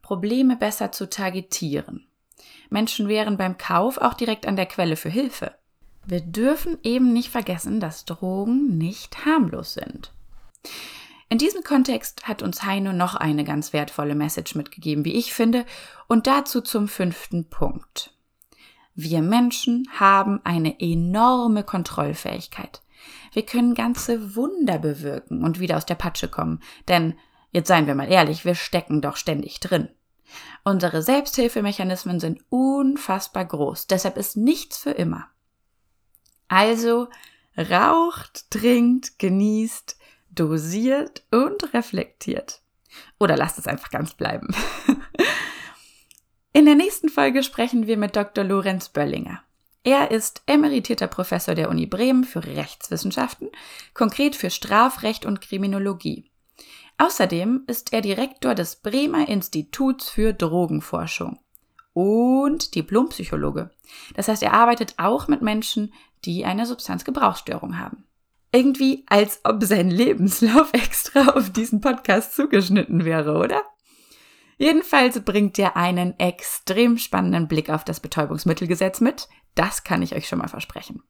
Probleme besser zu targetieren. Menschen wären beim Kauf auch direkt an der Quelle für Hilfe. Wir dürfen eben nicht vergessen, dass Drogen nicht harmlos sind. In diesem Kontext hat uns Heino noch eine ganz wertvolle Message mitgegeben, wie ich finde, und dazu zum fünften Punkt. Wir Menschen haben eine enorme Kontrollfähigkeit. Wir können ganze Wunder bewirken und wieder aus der Patsche kommen, denn, jetzt seien wir mal ehrlich, wir stecken doch ständig drin. Unsere Selbsthilfemechanismen sind unfassbar groß, deshalb ist nichts für immer. Also raucht, trinkt, genießt, dosiert und reflektiert. Oder lasst es einfach ganz bleiben. In der nächsten Folge sprechen wir mit Dr. Lorenz Böllinger. Er ist emeritierter Professor der Uni Bremen für Rechtswissenschaften, konkret für Strafrecht und Kriminologie. Außerdem ist er Direktor des Bremer Instituts für Drogenforschung und Diplompsychologe. Das heißt, er arbeitet auch mit Menschen, die eine Substanzgebrauchsstörung haben. Irgendwie, als ob sein Lebenslauf [laughs] extra auf diesen Podcast zugeschnitten wäre, oder? Jedenfalls bringt er einen extrem spannenden Blick auf das Betäubungsmittelgesetz mit. Das kann ich euch schon mal versprechen.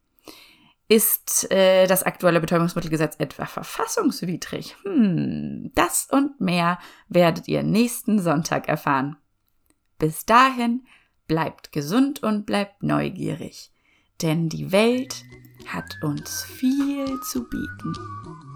Ist äh, das aktuelle Betäubungsmittelgesetz etwa verfassungswidrig? Hm, das und mehr werdet ihr nächsten Sonntag erfahren. Bis dahin bleibt gesund und bleibt neugierig, denn die Welt hat uns viel zu bieten.